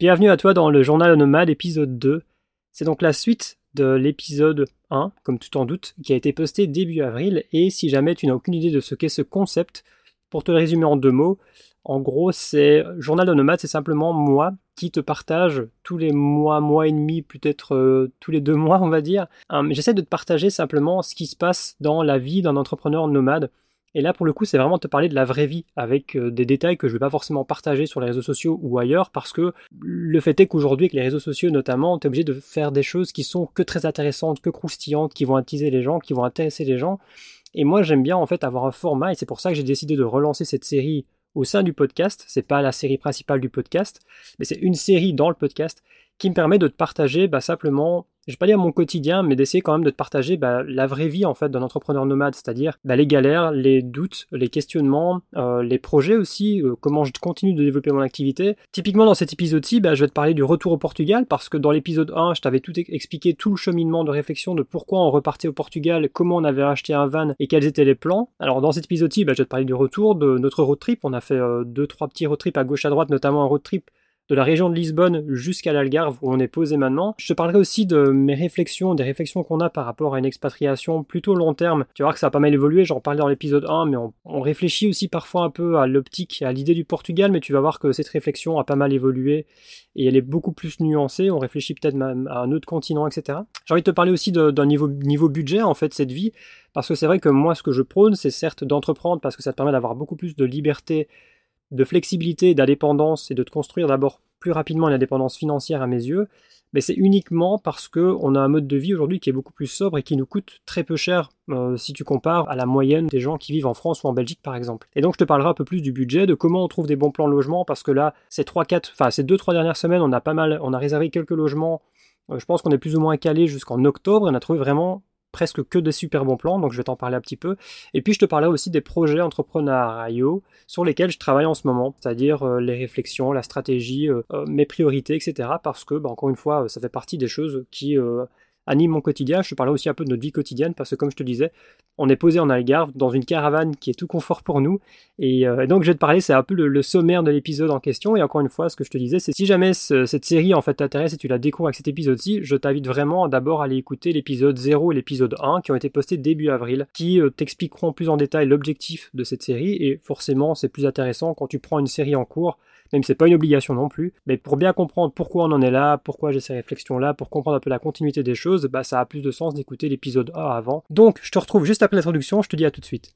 Bienvenue à toi dans le journal nomade épisode 2. C'est donc la suite de l'épisode 1, comme tu t'en doutes, qui a été posté début avril. Et si jamais tu n'as aucune idée de ce qu'est ce concept, pour te le résumer en deux mots, en gros, c'est journal de nomade, c'est simplement moi qui te partage tous les mois, mois et demi, peut-être euh, tous les deux mois, on va dire. Euh, j'essaie de te partager simplement ce qui se passe dans la vie d'un entrepreneur nomade. Et là, pour le coup, c'est vraiment te parler de la vraie vie avec euh, des détails que je ne vais pas forcément partager sur les réseaux sociaux ou ailleurs parce que le fait est qu'aujourd'hui, avec les réseaux sociaux notamment, tu es obligé de faire des choses qui sont que très intéressantes, que croustillantes, qui vont attiser les gens, qui vont intéresser les gens. Et moi, j'aime bien en fait avoir un format et c'est pour ça que j'ai décidé de relancer cette série au sein du podcast. C'est pas la série principale du podcast, mais c'est une série dans le podcast qui me permet de te partager bah, simplement je vais pas dire mon quotidien, mais d'essayer quand même de te partager bah, la vraie vie en fait d'un entrepreneur nomade, c'est-à-dire bah, les galères, les doutes, les questionnements, euh, les projets aussi, euh, comment je continue de développer mon activité. Typiquement dans cet épisode-ci, bah, je vais te parler du retour au Portugal parce que dans l'épisode 1, je t'avais tout expliqué tout le cheminement de réflexion de pourquoi on repartait au Portugal, comment on avait acheté un van et quels étaient les plans. Alors dans cet épisode-ci, je vais te parler du retour de notre road trip. On a fait euh, deux trois petits road trips à gauche à droite, notamment un road trip de la région de Lisbonne jusqu'à l'Algarve où on est posé maintenant. Je te parlerai aussi de mes réflexions, des réflexions qu'on a par rapport à une expatriation plutôt long terme. Tu vois que ça a pas mal évolué, j'en parlais dans l'épisode 1, mais on, réfléchit aussi parfois un peu à l'optique, à l'idée du Portugal, mais tu vas voir que cette réflexion a pas mal évolué et elle est beaucoup plus nuancée. On réfléchit peut-être même à un autre continent, etc. J'ai envie de te parler aussi d'un niveau, niveau budget, en fait, cette vie, parce que c'est vrai que moi, ce que je prône, c'est certes d'entreprendre parce que ça te permet d'avoir beaucoup plus de liberté de flexibilité, d'indépendance et de construire d'abord plus rapidement une indépendance financière à mes yeux, mais c'est uniquement parce qu'on a un mode de vie aujourd'hui qui est beaucoup plus sobre et qui nous coûte très peu cher euh, si tu compares à la moyenne des gens qui vivent en France ou en Belgique par exemple. Et donc je te parlerai un peu plus du budget, de comment on trouve des bons plans de logement parce que là, ces 3 4 enfin ces 2 3 dernières semaines, on a pas mal on a réservé quelques logements. Euh, je pense qu'on est plus ou moins calé jusqu'en octobre, on a trouvé vraiment presque que des super bons plans, donc je vais t'en parler un petit peu. Et puis je te parlerai aussi des projets entrepreneuriaux sur lesquels je travaille en ce moment, c'est-à-dire euh, les réflexions, la stratégie, euh, euh, mes priorités, etc. Parce que, bah, encore une fois, ça fait partie des choses qui anime mon quotidien. Je te parlais aussi un peu de notre vie quotidienne parce que, comme je te disais, on est posé en Algarve dans une caravane qui est tout confort pour nous. Et, euh, donc, je vais te parler, c'est un peu le, sommaire de l'épisode en question. Et encore une fois, ce que je te disais, c'est si jamais cette série en fait t'intéresse et tu la découvres avec cet épisode-ci, je t'invite vraiment d'abord à aller écouter l'épisode 0 et l'épisode 1 qui ont été postés début avril, qui euh, t'expliqueront plus en détail l'objectif de cette série. Et forcément, c'est plus intéressant quand tu prends une série en cours même si c'est pas une obligation non plus, mais pour bien comprendre pourquoi on en est là, pourquoi j'ai ces réflexions-là, pour comprendre un peu la continuité des choses, bah ça a plus de sens d'écouter l'épisode 1 avant. Donc, je te retrouve juste après l'introduction, je te dis à tout de suite.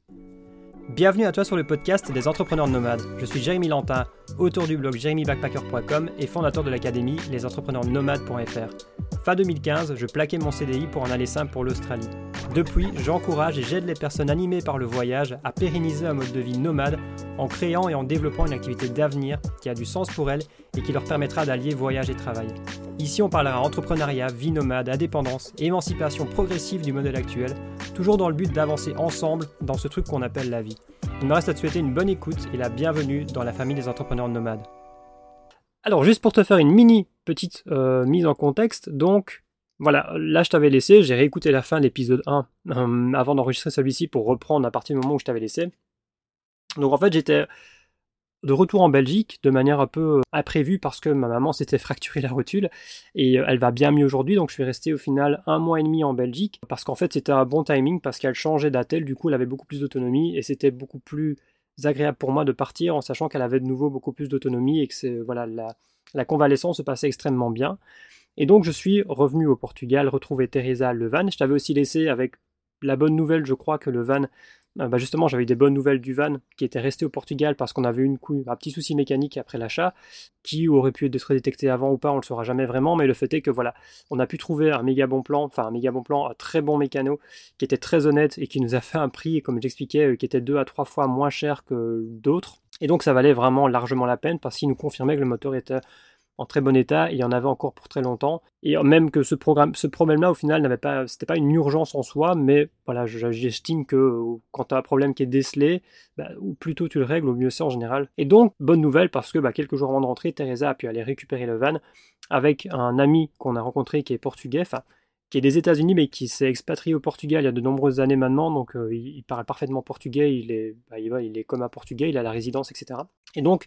Bienvenue à toi sur le podcast des entrepreneurs nomades. Je suis Jérémy Lantin, auteur du blog jérémybackpacker.com et fondateur de l'académie lesentrepreneursnomades.fr. Fin 2015, je plaquais mon CDI pour en aller simple pour l'Australie. Depuis, j'encourage et j'aide les personnes animées par le voyage à pérenniser un mode de vie nomade en créant et en développant une activité d'avenir qui a du sens pour elles et qui leur permettra d'allier voyage et travail. Ici, on parlera entrepreneuriat, vie nomade, indépendance, émancipation progressive du modèle actuel, toujours dans le but d'avancer ensemble dans ce truc qu'on appelle la vie. Il me reste à te souhaiter une bonne écoute et la bienvenue dans la famille des entrepreneurs nomades. Alors, juste pour te faire une mini petite euh, mise en contexte, donc voilà, là je t'avais laissé, j'ai réécouté la fin de l'épisode 1 euh, avant d'enregistrer celui-ci pour reprendre à partir du moment où je t'avais laissé. Donc en fait j'étais de retour en Belgique de manière un peu euh, imprévue parce que ma maman s'était fracturé la rotule et euh, elle va bien mieux aujourd'hui donc je suis resté au final un mois et demi en Belgique parce qu'en fait c'était un bon timing parce qu'elle changeait d'attel du coup elle avait beaucoup plus d'autonomie et c'était beaucoup plus agréable pour moi de partir en sachant qu'elle avait de nouveau beaucoup plus d'autonomie et que voilà la convalescence se passait extrêmement bien et donc je suis revenu au Portugal retrouver Teresa le van je t'avais aussi laissé avec la bonne nouvelle je crois que le van ah bah, justement, j'avais des bonnes nouvelles du van qui était resté au Portugal parce qu'on avait eu un petit souci mécanique après l'achat, qui aurait pu être détecté avant ou pas, on ne le saura jamais vraiment, mais le fait est que voilà, on a pu trouver un méga bon plan, enfin un méga bon plan, un très bon mécano, qui était très honnête et qui nous a fait un prix, comme j'expliquais, euh, qui était deux à trois fois moins cher que d'autres. Et donc ça valait vraiment largement la peine parce qu'il nous confirmait que le moteur était en très bon état, il y en avait encore pour très longtemps. Et même que ce, programme, problème-là, au final, n'avait pas, c'était pas une urgence en soi, mais voilà, j'estime que euh, quand tu as un problème qui est décelé, bah, ou plutôt tu le règles, au mieux c'est en général. Et donc, bonne nouvelle, parce que bah, quelques jours avant de rentrer, Teresa a pu aller récupérer le van avec un ami qu'on a rencontré qui est portugais, qui est des États-Unis, mais qui s'est expatrié au Portugal il y a de nombreuses années maintenant, donc euh, il, parle parfaitement portugais, il est, bah, il, il est comme un portugais, il a la résidence, etc. Et donc,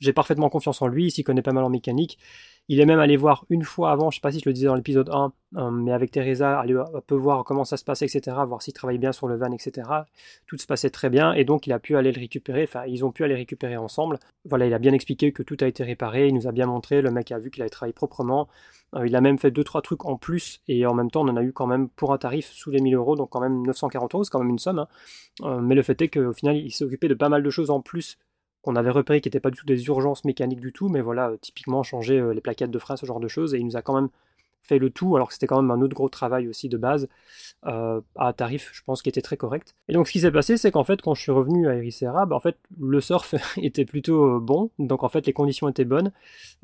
j'ai parfaitement confiance en lui, il s'y connaît pas mal en mécanique. Il est même allé voir une fois avant, je sais pas si je le disais dans l'épisode 1, euh, mais avec Teresa, aller un peu voir comment ça se passait, etc., voir s'il travaillait bien sur le van, etc. Tout se passait très bien, et donc il a pu aller le récupérer, enfin ils ont pu aller récupérer ensemble. Voilà, il a bien expliqué que tout a été réparé, il nous a bien montré, le mec a vu qu'il avait travaillé proprement, il a même fait 2-3 trucs en plus, et en même temps on en a eu quand même pour un tarif sous les 1000 euros, donc quand même 940 euros, c'est quand même une somme. Hein. Euh, mais le fait est qu'au final il s'est occupé de pas mal de choses en plus qu'on avait repéré qui n'étaient pas du tout des urgences mécaniques du tout, mais voilà, typiquement changer les plaquettes de frein, ce genre de choses, et il nous a quand même fait le tout, alors que c'était quand même un autre gros travail aussi de base, euh, à tarif, je pense, qui était très correct. Et donc ce qui s'est passé, c'est qu'en fait, quand je suis revenu à Ericeira, bah, en fait, le surf était plutôt euh, bon, donc en fait, les conditions étaient bonnes.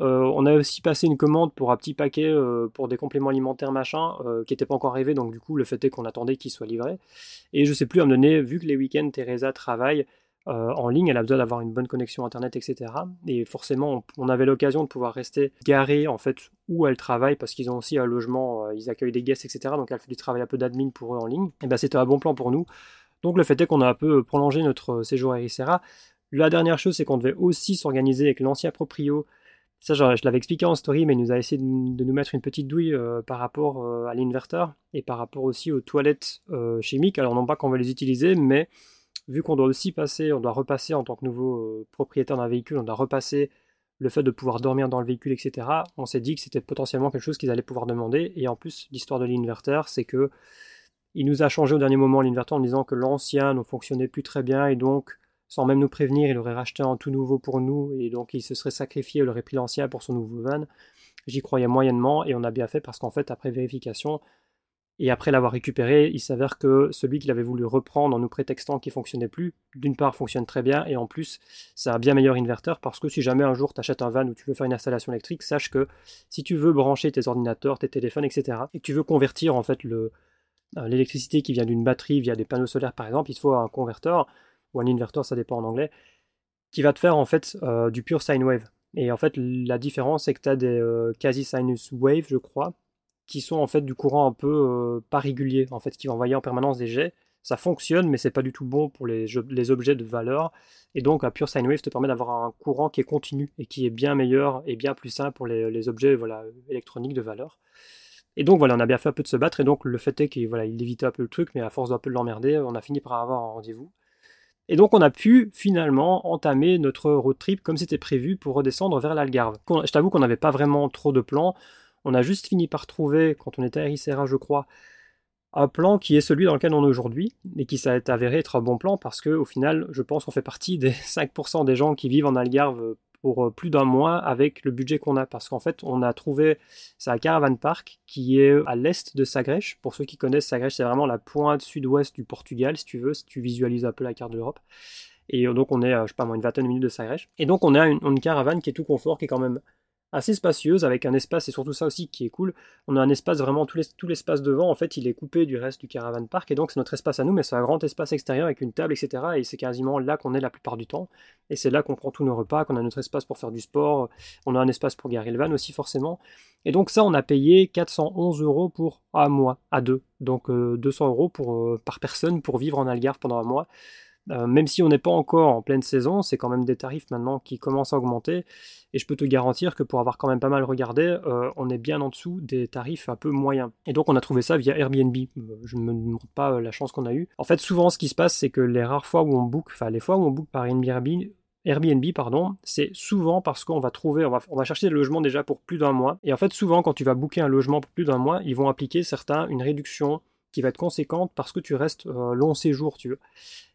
Euh, on a aussi passé une commande pour un petit paquet pour des compléments alimentaires, machin, qui n'était pas encore arrivé, donc du coup, le fait est qu'on attendait qu'il soit livré. Et je sais plus à me donner, vu que les week-ends, Teresa travaille, euh, en ligne, elle a besoin d'avoir une bonne connexion internet, etc. Et forcément, on, avait l'occasion de pouvoir rester garé en fait où elle travaille parce qu'ils ont aussi un logement, euh, ils accueillent des guests, etc. Donc elle fait du travail un peu d'admin pour eux en ligne. Et ben c'était un bon plan pour nous. Donc le fait est qu'on a un peu prolongé notre séjour à Ericeira. La dernière chose, c'est qu'on devait aussi s'organiser avec l'ancien proprio. Ça, je, l'avais expliqué en story, mais il nous a essayé de, nous mettre une petite douille euh, par rapport à l'inverter et par rapport aussi aux toilettes chimiques. Alors non pas qu'on va les utiliser, mais vu qu'on doit aussi passer, on doit repasser en tant que nouveau euh, propriétaire d'un véhicule, on doit repasser le fait de pouvoir dormir dans le véhicule, etc. On s'est dit que c'était potentiellement quelque chose qu'ils allaient pouvoir demander. Et en plus, l'histoire de l'inverter, c'est que il nous a changé au dernier moment l'inverter en disant que l'ancien ne fonctionnait plus très bien et donc, sans même nous prévenir, il aurait racheté un tout nouveau pour nous et donc il se serait sacrifié, il aurait pris l'ancien pour son nouveau van. J'y croyais moyennement et on a bien fait parce qu'en fait, après vérification, et après l'avoir récupéré, il s'avère que celui qu'il avait voulu reprendre en nous prétextant qu'il fonctionnait plus, d'une part fonctionne très bien, et en plus c'est un bien meilleur inverteur parce que si jamais un jour tu achètes un van ou tu veux faire une installation électrique, sache que si tu veux brancher tes ordinateurs, tes téléphones, etc., et que tu veux convertir en fait euh, l'électricité qui vient d'une batterie via des panneaux solaires par exemple, il te faut un converteur, ou un inverteur, ça dépend en anglais, qui va te faire en fait euh, du pure sine wave. Et en fait, la différence, c'est que tu as des euh, quasi sinus wave, je crois, qui sont en fait du courant un peu euh, pas régulier, en fait, qui vont envoyer en permanence des jets. Ça fonctionne, mais c'est pas du tout bon pour les, objets de valeur. Et donc, un pure sine wave te permet d'avoir un courant qui est continu et qui est bien meilleur et bien plus simple pour les, les objets voilà, électroniques de valeur. Et donc voilà, on a bien fait un peu de se battre, et donc le fait est qu'il voilà, il évitait un peu le truc, mais à force d'un peu l'emmerder, on a fini par avoir un rendez-vous. Et donc on a pu finalement entamer notre road trip comme c'était prévu pour redescendre vers l'Algarve. Je t'avoue qu'on n'avait pas vraiment trop de plans. On a juste fini par trouver, quand on était à Ericeira, je crois, un plan qui est celui dans lequel on est aujourd'hui, et qui s'est avéré être un bon plan parce que au final, je pense qu'on fait partie des 5% des gens qui vivent en Algarve pour euh, plus d'un mois avec le budget qu'on a. Parce qu'en fait, on a trouvé, c'est Caravan Park, qui est à l'est de Sagres. Pour ceux qui connaissent Sagres, c'est vraiment la pointe sud-ouest du Portugal, si tu veux, si tu visualises un peu la carte de l'Europe. Et donc on est, je sais pas moi, une vingtaine de minutes de Sagres. Et donc on a une, une caravane qui est tout confort, qui est quand même assez spacieuse avec un espace, et surtout ça aussi qui est cool, on a un espace vraiment, tout l'espace devant en fait il est coupé du reste du caravan park et donc c'est notre espace à nous mais c'est un grand espace extérieur avec une table etc et c'est quasiment là qu'on est la plupart du temps et c'est là qu'on prend tous nos repas, qu'on a notre espace pour faire du sport, on a un espace pour garer le van aussi forcément et donc ça on a payé 411 euros pour un mois à deux donc 200 euh, euros pour, euh, par personne pour vivre en Algarve pendant un mois euh, même si on n'est pas encore en pleine saison, c'est quand même des tarifs maintenant qui commencent à augmenter. Et je peux te garantir que pour avoir quand même pas mal regardé, euh, on est bien en dessous des tarifs un peu moyens. Et donc on a trouvé ça via Airbnb. Euh, je ne me demande pas la chance qu'on a eue. En fait, souvent ce qui se passe, c'est que les rares fois où on book, enfin les fois où on book par Airbnb, Airbnb, pardon, c'est souvent parce qu'on va trouver, on va, chercher des logements déjà pour plus d'un mois. Et en fait, souvent, quand tu vas booker un logement pour plus d'un mois, ils vont appliquer certains une réduction qui va être conséquente parce que tu restes long séjour, tu veux.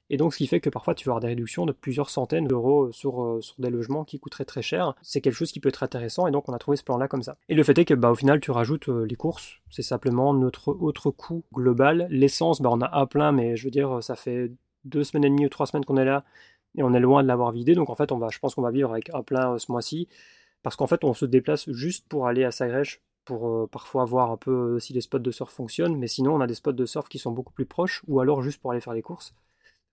Et donc, ce qui fait que parfois, tu vas avoir des réductions de plusieurs centaines d'euros sur, euh, sur des logements qui coûteraient très cher. C'est quelque chose qui peut être intéressant et donc on a trouvé ce plan-là comme ça. Et le fait est que, bah, au final, tu rajoutes euh, les courses. C'est simplement notre autre coût global. L'essence, bah, on a un plein, mais je veux dire, ça fait deux semaines et demie ou trois semaines qu'on est là et on est loin de l'avoir vidé. Donc, en fait, on va, je pense qu'on va vivre avec un plein euh, ce mois-ci parce qu'en fait, on se déplace juste pour aller à Sagres pour parfois voir un peu si les spots de surf fonctionnent, mais sinon on a des spots de surf qui sont beaucoup plus proches, ou alors juste pour aller faire les courses.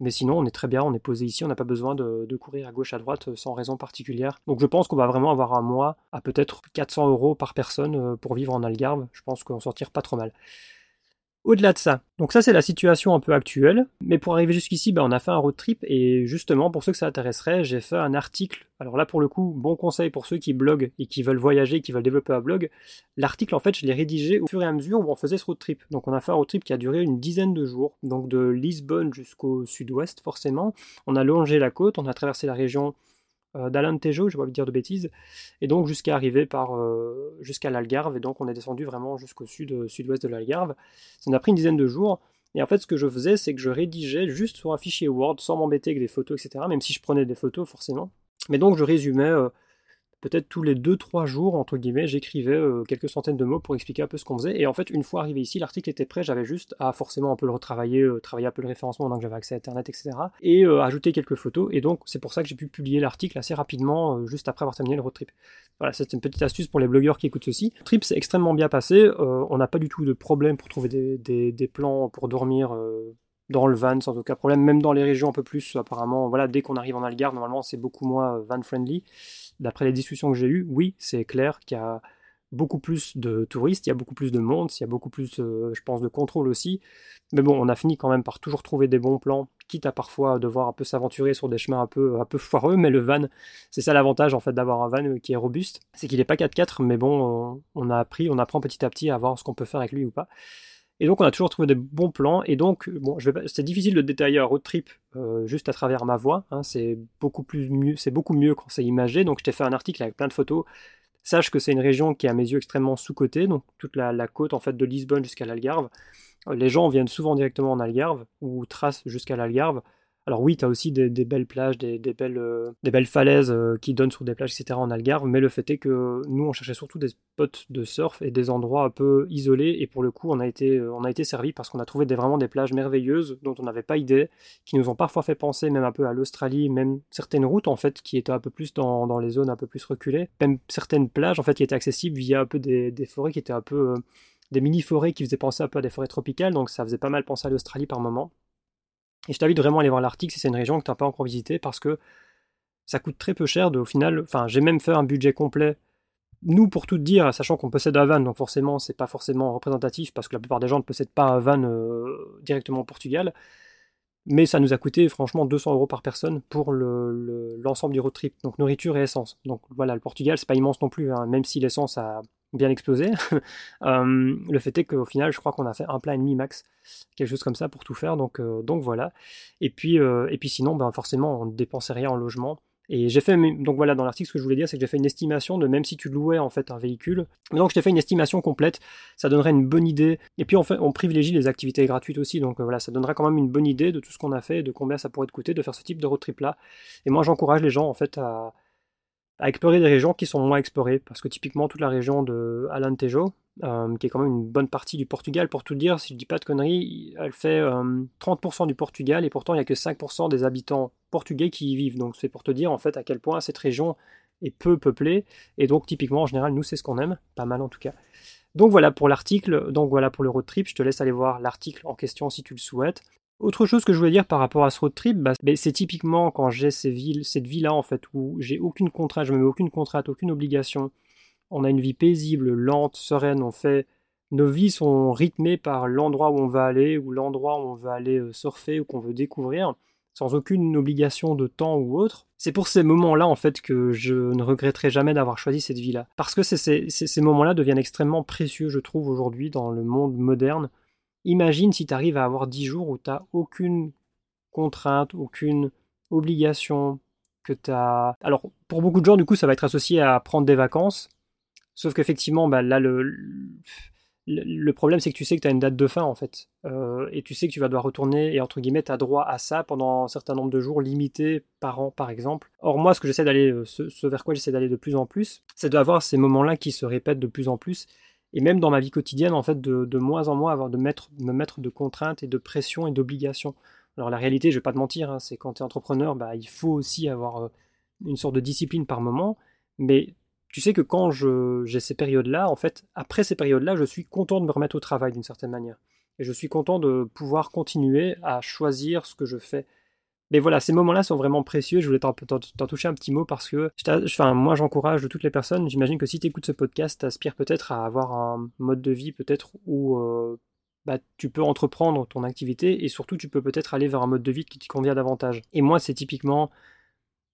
Mais sinon, on est très bien, on est posé ici, on n'a pas besoin de, courir à gauche, à droite euh, sans raison particulière. Donc je pense qu'on va vraiment avoir un mois à peut-être 400 euros par personne euh, pour vivre en Algarve. Je pense qu'on s'en tire pas trop mal. Au-delà de ça, donc ça c'est la situation un peu actuelle, mais pour arriver jusqu'ici, ben, on a fait un road trip et justement pour ceux que ça intéresserait, j'ai fait un article. Alors là pour le coup, bon conseil pour ceux qui bloguent et qui veulent voyager, qui veulent développer un blog. L'article en fait je l'ai rédigé au fur et à mesure où on faisait ce road trip. Donc on a fait un road trip qui a duré une dizaine de jours, donc de Lisbonne jusqu'au sud-ouest forcément. On a longé la côte, on a traversé la région euh, d'Alentejo, je vais pas dire de bêtises, et donc jusqu'à arriver par euh, jusqu'à l'Algarve, et donc on est descendu vraiment jusqu'au sud, euh, sud-ouest de l'Algarve. Ça nous a pris une dizaine de jours, et en fait ce que je faisais, c'est que je rédigeais juste sur un fichier Word, sans m'embêter avec des photos, etc., même si je prenais des photos forcément. Mais donc je résumais peut-être tous les 2-3 jours, entre guillemets, j'écrivais euh, quelques centaines de mots pour expliquer un peu ce qu'on faisait. Et en fait, une fois arrivé ici, l'article était prêt, j'avais juste à forcément un peu le retravailler, euh, travailler un peu le référencement, donc j'avais accès à Internet, etc. Et euh, ajouter quelques photos. Et donc, c'est pour ça que j'ai pu publier l'article assez rapidement, juste après avoir terminé le road trip. Voilà, c'est une petite astuce pour les blogueurs qui écoutent ceci. Trip s'est extrêmement bien passé. on n'a pas du tout de problème pour trouver des, des plans pour dormir dans le van sans aucun problème, même dans les régions un peu plus apparemment, voilà, dès qu'on arrive en Algarve, normalement c'est beaucoup moins van friendly d'après les discussions que j'ai eues, oui, c'est clair qu'il y a beaucoup plus de touristes, il y a beaucoup plus de monde, il y a beaucoup plus, euh, je pense, de contrôle aussi. Mais bon, on a fini quand même par toujours trouver des bons plans, quitte à parfois devoir un peu s'aventurer sur des chemins un peu, un peu foireux. Mais le van, c'est ça l'avantage en fait d'avoir un van euh, qui est robuste, c'est qu'il n'est pas 4x4, mais bon, on a appris, on apprend petit à petit à voir ce qu'on peut faire avec lui ou pas. Et donc on a toujours trouvé des bons plans. Et donc, bon, c'est difficile de détailler un road trip euh, juste à travers ma voix. Hein. c'est beaucoup plus mieux, c'est beaucoup mieux quand c'est imagé. Donc je t'ai fait un article avec plein de photos. Sache que c'est une région qui est à mes yeux extrêmement sous-cotée, donc toute la, côte en fait de Lisbonne jusqu'à l'Algarve. Euh, les gens viennent souvent directement en Algarve ou tracent jusqu'à l'Algarve. Alors oui, tu as aussi des, belles plages, des, belles, euh, belles falaises euh, qui donnent sur des plages, etc. en Algarve, mais le fait est que nous, on cherchait surtout des spots de surf et des endroits un peu isolés, et pour le coup, on a été, euh, on a été servi parce qu'on a trouvé vraiment des plages merveilleuses dont on n'avait pas idée, qui nous ont parfois fait penser même un peu à l'Australie, même certaines routes en fait qui étaient un peu plus dans, les zones un peu plus reculées, même certaines plages en fait qui étaient accessibles via un peu des, des forêts qui étaient un peu... des mini-forêts qui faisaient penser un peu à des forêts tropicales, donc ça faisait pas mal penser à l'Australie par moment. Et je t'invite vraiment à aller voir l'article si c'est une région que tu n'as pas encore visité parce que ça coûte très peu cher. Au final, enfin, j'ai même fait un budget complet. Nous, pour tout dire, sachant qu'on possède un van, donc forcément, c'est pas forcément représentatif parce que la plupart des gens ne possèdent pas un van euh, directement au Portugal. Mais ça nous a coûté franchement 200 euros par personne pour l'ensemble du road trip, donc nourriture et essence. Donc voilà, le Portugal, c'est pas immense non plus, hein, même si l'essence a bien explosé. Euh, le fait est qu'au final, je crois qu'on a fait un plat et demi max, quelque chose comme ça pour tout faire. Donc, euh, donc voilà. Et puis, euh, et puis sinon, ben forcément, on ne dépensait rien en logement. Et j'ai fait, donc voilà, dans l'article, ce que je voulais dire, c'est que j'ai fait une estimation de même si tu louais en fait un véhicule. Donc je t'ai fait une estimation complète, ça donnerait une bonne idée. Et puis on, fait, on privilégie les activités gratuites aussi, donc voilà, ça donnerait quand même une bonne idée de tout ce qu'on a fait, de combien ça pourrait te coûter de faire ce type de road trip là. Et moi j'encourage les gens en fait à, à explorer des régions qui sont moins explorées, parce que typiquement toute la région de Alentejo, euh, qui est quand même une bonne partie du Portugal, pour tout dire, si je dis pas de conneries, elle fait 30% euh, du Portugal, et pourtant il n'y a que 5% des habitants portugais qui y vivent. Donc c'est pour te dire en fait à quel point cette région est peu peuplée, et donc typiquement en général nous c'est ce qu'on aime, pas mal en tout cas. Donc voilà pour l'article, donc voilà pour le road trip, je te laisse aller voir l'article en question si tu le souhaites. Autre chose que je voulais dire par rapport à ce road trip, bah, c'est typiquement quand j'ai ces villes, cette vie-là en fait, où j'ai aucune contrainte, je me mets aucune contrainte, aucune obligation. On a une vie paisible, lente, sereine, on fait. Nos vies sont rythmées par l'endroit où on va aller, ou l'endroit où on veut aller euh, surfer, ou qu'on veut découvrir, sans aucune obligation de temps ou autre. C'est pour ces moments-là en fait que je ne regretterai jamais d'avoir choisi cette vie-là. Parce que ces moments-là deviennent extrêmement précieux, je trouve, aujourd'hui dans le monde moderne Imagine si tu arrives à avoir 10 jours où tu n'as aucune contrainte, aucune obligation, que tu as... Alors, pour beaucoup de gens, du coup, ça va être associé à prendre des vacances. Sauf qu'effectivement, bah, là, le, le problème, c'est que tu sais que tu as une date de fin, en fait. Euh, et tu sais que tu vas devoir retourner, et entre guillemets, tu as droit à ça pendant un certain nombre de jours limités par an, par exemple. Or, moi, ce que j'essaie d'aller, euh, ce, vers quoi j'essaie d'aller de plus en plus, c'est d'avoir ces moments-là qui se répètent de plus en plus et même dans ma vie quotidienne, en fait, de, moins en moins avoir de mettre, me mettre de contraintes et de pression et d'obligations. Alors la réalité, je vais pas te mentir, hein, c'est quand tu es entrepreneur, bah, il faut aussi avoir euh, une sorte de discipline par moment, mais tu sais que quand j'ai ces périodes-là, en fait, après ces périodes-là, je suis content de me remettre au travail d'une certaine manière. Et je suis content de pouvoir continuer à choisir ce que je fais. Mais voilà, ces moments-là sont vraiment précieux. Je voulais t'en toucher un petit mot parce que enfin, moi, j'encourage toutes les personnes. J'imagine que si tu écoutes ce podcast, t'aspires peut-être à avoir un mode de vie peut-être où euh, bah, tu peux entreprendre ton activité et surtout tu peux peut-être aller vers un mode de vie qui te convient davantage. Et moi, c'est typiquement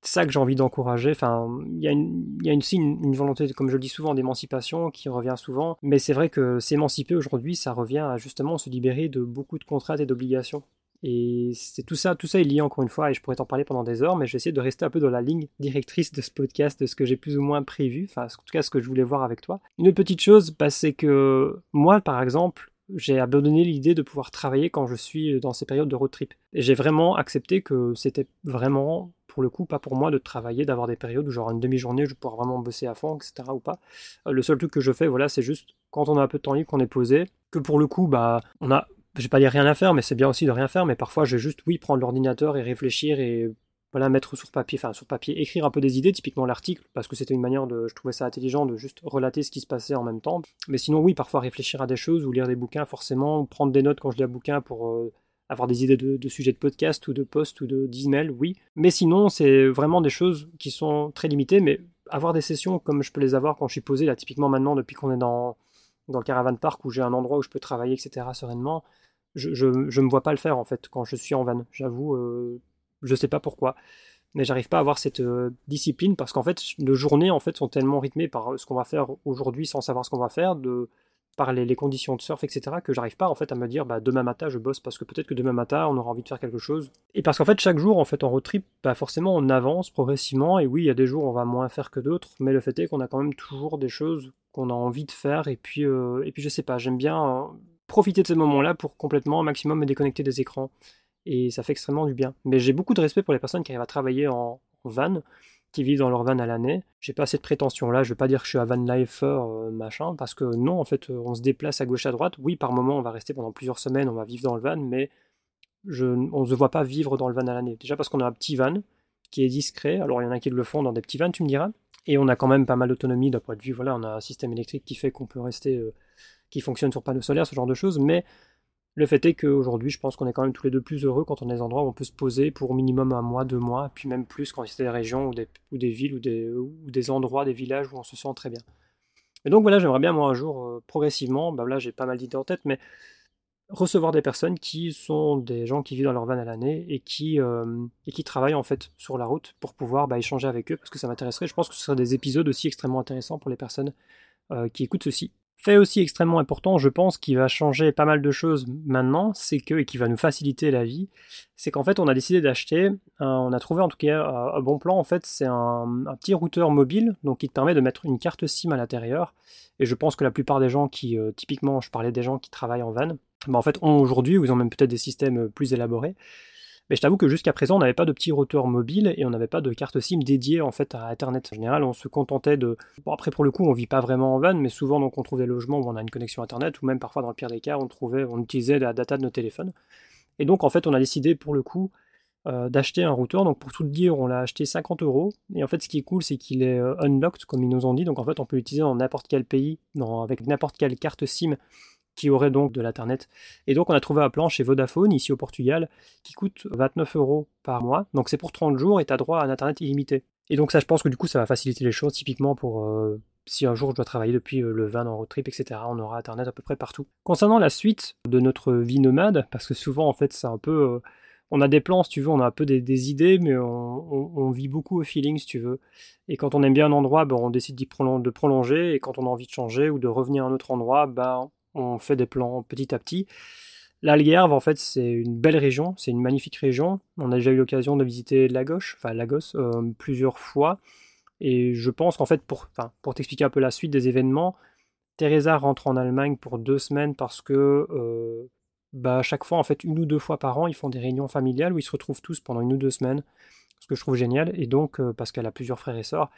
ça que j'ai envie d'encourager. Enfin, il y a, une, y a une, une, volonté, comme je le dis souvent, d'émancipation qui revient souvent. Mais c'est vrai que s'émanciper aujourd'hui, ça revient à justement se libérer de beaucoup de contraintes et d'obligations. Et c'est tout ça, tout ça est lié encore une fois, et je pourrais t'en parler pendant des heures, mais je vais essayer de rester un peu dans la ligne directrice de ce podcast, de ce que j'ai plus ou moins prévu, enfin en tout cas ce que je voulais voir avec toi. Une petite chose, bah, c'est que moi par exemple, j'ai abandonné l'idée de pouvoir travailler quand je suis dans ces périodes de road trip. Et j'ai vraiment accepté que c'était vraiment, pour le coup, pas pour moi de travailler, d'avoir des périodes où genre une demi-journée, je pourrais vraiment bosser à fond, etc. ou pas. Euh, le seul truc que je fais, voilà, c'est juste quand on a un peu de temps libre, qu'on est posé, que pour le coup, bah, on a, je vais pas dire rien à faire, mais c'est bien aussi de rien faire, mais parfois je vais juste, oui, prendre l'ordinateur et réfléchir et voilà, mettre sur papier, enfin sur papier, écrire un peu des idées, typiquement l'article, parce que c'était une manière de, je trouvais ça intelligent de juste relater ce qui se passait en même temps. Mais sinon, oui, parfois réfléchir à des choses ou lire des bouquins, forcément, ou prendre des notes quand je lis un bouquin pour euh, avoir des idées de, sujets de podcast ou de posts ou d'emails, oui. Mais sinon, c'est vraiment des choses qui sont très limitées, mais avoir des sessions comme je peux les avoir quand je suis posé, là, typiquement maintenant, depuis qu'on est dans, dans le caravan park où j'ai un endroit où je peux travailler, etc., sereinement, je ne me vois pas le faire en fait quand je suis en van. J'avoue, euh, je sais pas pourquoi, mais j'arrive pas à avoir cette euh, discipline parce qu'en fait, nos journées en fait sont tellement rythmées par ce qu'on va faire aujourd'hui sans savoir ce qu'on va faire, de par les, conditions de surf, etc., que j'arrive pas en fait à me dire bah, demain matin je bosse parce que peut-être que demain matin on aura envie de faire quelque chose. Et parce qu'en fait chaque jour en fait en road trip, bah, forcément on avance progressivement et oui il y a des jours on va moins faire que d'autres, mais le fait est qu'on a quand même toujours des choses qu'on a envie de faire et puis euh, et puis je sais pas j'aime bien euh, profiter de ces moments-là pour complètement au maximum me déconnecter des écrans et ça fait extrêmement du bien. Mais j'ai beaucoup de respect pour les personnes qui arrivent à travailler en, van, qui vivent dans leur van à l'année. J'ai pas cette prétention-là, je veux pas dire que je suis un van lifer, euh, machin, parce que non, en fait, on se déplace à gauche à droite. Oui, par moment, on va rester pendant plusieurs semaines, on va vivre dans le van, mais je, on ne se voit pas vivre dans le van à l'année. Déjà parce qu'on a un petit van qui est discret, alors il y en a qui le font dans des petits vans, tu me diras, et on a quand même pas mal d'autonomie d'un point de vue, voilà, on a un système électrique qui fait qu'on peut rester, euh, qui fonctionne sur panneaux solaires, ce genre de choses, mais le fait est qu'aujourd'hui, je pense qu'on est quand même tous les deux plus heureux quand on est des endroits où on peut se poser pour au minimum un mois, deux mois, puis même plus quand c'est des régions ou des, ou des villes ou des, ou des, endroits, des villages où on se sent très bien. Et donc voilà, j'aimerais bien moi un jour, euh, progressivement, bah là j'ai pas mal d'idées en tête, mais recevoir des personnes qui sont des gens qui vivent dans leur van à l'année et qui, euh, et qui travaillent en fait sur la route pour pouvoir bah, échanger avec eux parce que ça m'intéresserait. Je pense que ce seraient des épisodes aussi extrêmement intéressants pour les personnes euh, qui écoutent ceci. Fait aussi extrêmement important, je pense, qui va changer pas mal de choses maintenant, c'est que, et qui va nous faciliter la vie, c'est qu'en fait on a décidé d'acheter, on a trouvé en tout cas un, bon plan, en fait c'est un, petit routeur mobile, donc qui te permet de mettre une carte SIM à l'intérieur, et je pense que la plupart des gens qui, euh, typiquement je parlais des gens qui travaillent en van, bah en fait ont aujourd'hui, ou ils ont même peut-être des systèmes plus élaborés, mais je t'avoue que jusqu'à présent, on n'avait pas de petit routeur mobile et on n'avait pas de carte SIM dédiée en fait à Internet. En général, on se contentait de. Bon, après, pour le coup, on vit pas vraiment en van, mais souvent, donc, on trouve des logements où on a une connexion Internet, ou même parfois, dans le pire des cas, on trouvait, on utilisait la data de nos téléphones. Et donc, en fait, on a décidé pour le coup euh, d'acheter un routeur. Donc, pour tout dire, on l'a acheté 50 euros. Et en fait, ce qui est cool, c'est qu'il est euh, unlocked, comme ils nous ont dit. Donc, en fait, on peut l'utiliser dans n'importe quel pays, avec n'importe quelle carte SIM qui aurait donc de l'Internet. Et donc on a trouvé un plan chez Vodafone, ici au Portugal, qui coûte 29 euros par mois. Donc c'est pour 30 jours et tu as droit à un Internet illimité. Et donc ça, je pense que du coup, ça va faciliter les choses, typiquement pour euh, si un jour je dois travailler depuis euh, le van en road trip, etc. On aura Internet à peu près partout. Concernant la suite de notre vie nomade, parce que souvent en fait c'est un peu... Euh, on a des plans, si tu veux, on a un peu des, idées, mais on, vit beaucoup au feeling, si tu veux. Et quand on aime bien un endroit, ben, on décide de prolonger, et quand on a envie de changer ou de revenir à un autre endroit, ben, on fait des plans petit à petit. L'Algarve, en fait, c'est une belle région, c'est une magnifique région. On a déjà eu l'occasion de visiter Lagos, enfin Lagos, euh, plusieurs fois. Et je pense qu'en fait, pour, pour t'expliquer un peu la suite des événements, Teresa rentre en Allemagne pour deux semaines parce que euh, bah, à chaque fois, en fait, une ou deux fois par an, ils font des réunions familiales où ils se retrouvent tous pendant une ou deux semaines ce que je trouve génial, et donc euh, parce qu'elle a plusieurs frères et sœurs,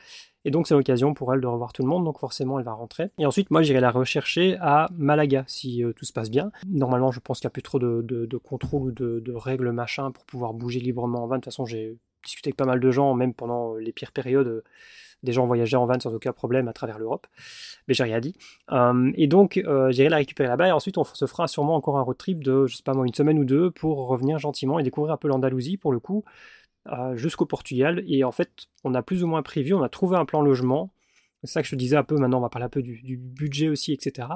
et donc c'est l'occasion pour elle de revoir tout le monde, donc forcément elle va rentrer. Et ensuite, moi j'irai la rechercher à Malaga si euh, tout se passe bien. Normalement, je pense qu'il n'y a plus trop de, de, contrôle ou de, règles machin pour pouvoir bouger librement en van. De toute façon, j'ai discuté avec pas mal de gens, même pendant les pires périodes. des gens voyageaient en van sans aucun problème à travers l'Europe, mais j'ai rien dit. Euh, et donc, j'irai la récupérer là-bas, et ensuite on se fera sûrement encore un road trip de, je sais pas moi, une semaine ou deux pour revenir gentiment et découvrir un peu l'Andalousie pour le coup jusqu'au Portugal. Et en fait, on a plus ou moins prévu, on a trouvé un plan logement C'est ça que je te disais un peu, maintenant on va parler un peu du, budget aussi, etc.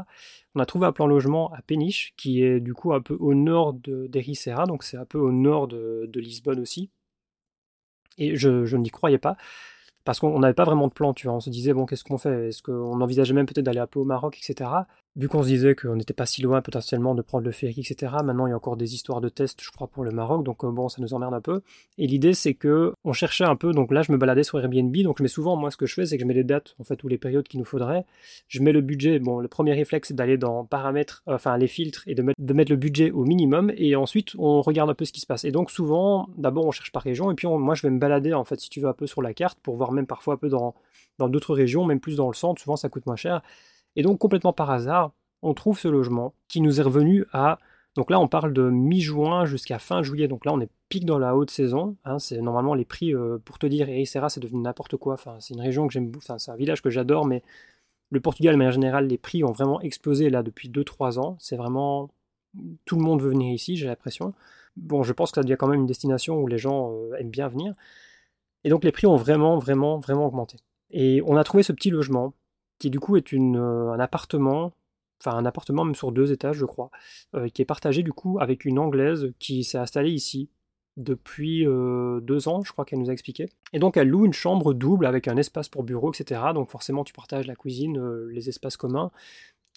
On a trouvé un plan logement à Péniche, qui est du coup un peu au nord d'Ericeira, donc c'est un peu au nord de, Lisbonne aussi. Et je, je n'y croyais pas parce qu'on n'avait pas vraiment de plan, tu vois. On se disait, bon, qu'est-ce qu'on fait? Est-ce qu'on envisageait même peut-être d'aller un peu au Maroc, etc vu qu'on se disait qu'on n'était pas si loin potentiellement de prendre le ferry, etc. Maintenant, il y a encore des histoires de tests, je crois, pour le Maroc, donc euh, bon, ça nous emmerde un peu. Et l'idée, c'est que on cherchait un peu, donc là, je me baladais sur Airbnb, donc je mets souvent, moi, ce que je fais, c'est que je mets les dates, en fait, ou les périodes qu'il nous faudrait. Je mets le budget. Bon, le premier réflexe, c'est d'aller dans paramètres, euh, enfin les filtres, et de mettre, de mettre le budget au minimum, et ensuite, on regarde un peu ce qui se passe. Et donc, souvent, d'abord, on cherche par région, et puis moi, je vais me balader, en fait, si tu veux, un peu sur la carte, pour voir même parfois un peu dans dans d'autres régions, même plus dans le centre. Souvent, ça coûte moins cher. Et donc, complètement par hasard, on trouve ce logement qui nous est revenu à. Donc là, on parle de mi-juin jusqu'à fin juillet. Donc là, on est pique dans la haute saison. Hein. c'est normalement les prix, euh, pour te dire, Ericeira, c'est devenu n'importe quoi. C'est une région que j'aime, c'est un village que j'adore, mais le Portugal, de manière générale, les prix ont vraiment explosé là depuis 2-3 ans. C'est vraiment. Tout le monde veut venir ici, j'ai l'impression. Bon, je pense que ça devient quand même une destination où les gens euh, aiment bien venir. Et donc les prix ont vraiment, vraiment, vraiment augmenté. Et on a trouvé ce petit logement, qui du coup est une, euh, un appartement enfin un appartement même sur deux étages je crois, euh, qui est partagé du coup avec une Anglaise qui s'est installée ici depuis euh, deux ans, je crois qu'elle nous a expliqué. Et donc elle loue une chambre double avec un espace pour bureau, etc. Donc forcément tu partages la cuisine, les espaces communs,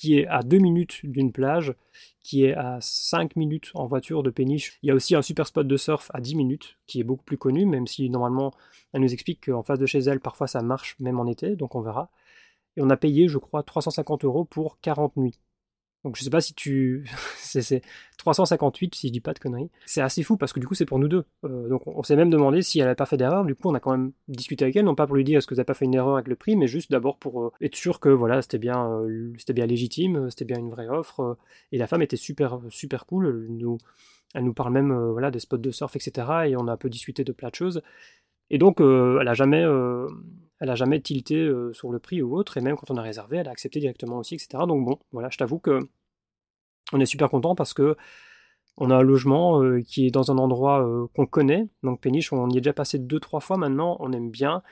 qui est à deux minutes d'une plage, qui est à 5 minutes en voiture de péniche. Il y a aussi un super spot de surf à 10 minutes, qui est beaucoup plus connu, même si normalement elle nous explique qu'en face de chez elle, parfois ça marche même en été, donc on verra et on a payé, je crois, 350 euros pour 40 nuits. Donc je sais pas si tu... c'est 358 si je dis pas de conneries. C'est assez fou parce que du coup c'est pour nous deux. Euh, donc on s'est même demandé si elle n'avait pas fait d'erreur. Du coup on a quand même discuté avec elle, non pas pour lui dire est-ce que n'avez pas fait une erreur avec le prix, mais juste d'abord pour euh, être sûr que voilà c'était bien, euh, bien légitime, c'était bien une vraie offre. et la femme était super super cool. Elle nous, elle nous parle même voilà des spots de surf etc. Et on a un peu discuté de plein de choses. Et donc elle a jamais elle a jamais tilté euh, sur le prix ou autre, et même quand on a réservé, elle a accepté directement aussi, etc. Donc bon, voilà, je t'avoue que on est super content parce que on a un logement euh, qui est dans un endroit euh, qu'on connaît, donc Péniche, on y est déjà passé deux trois fois maintenant, on aime bien.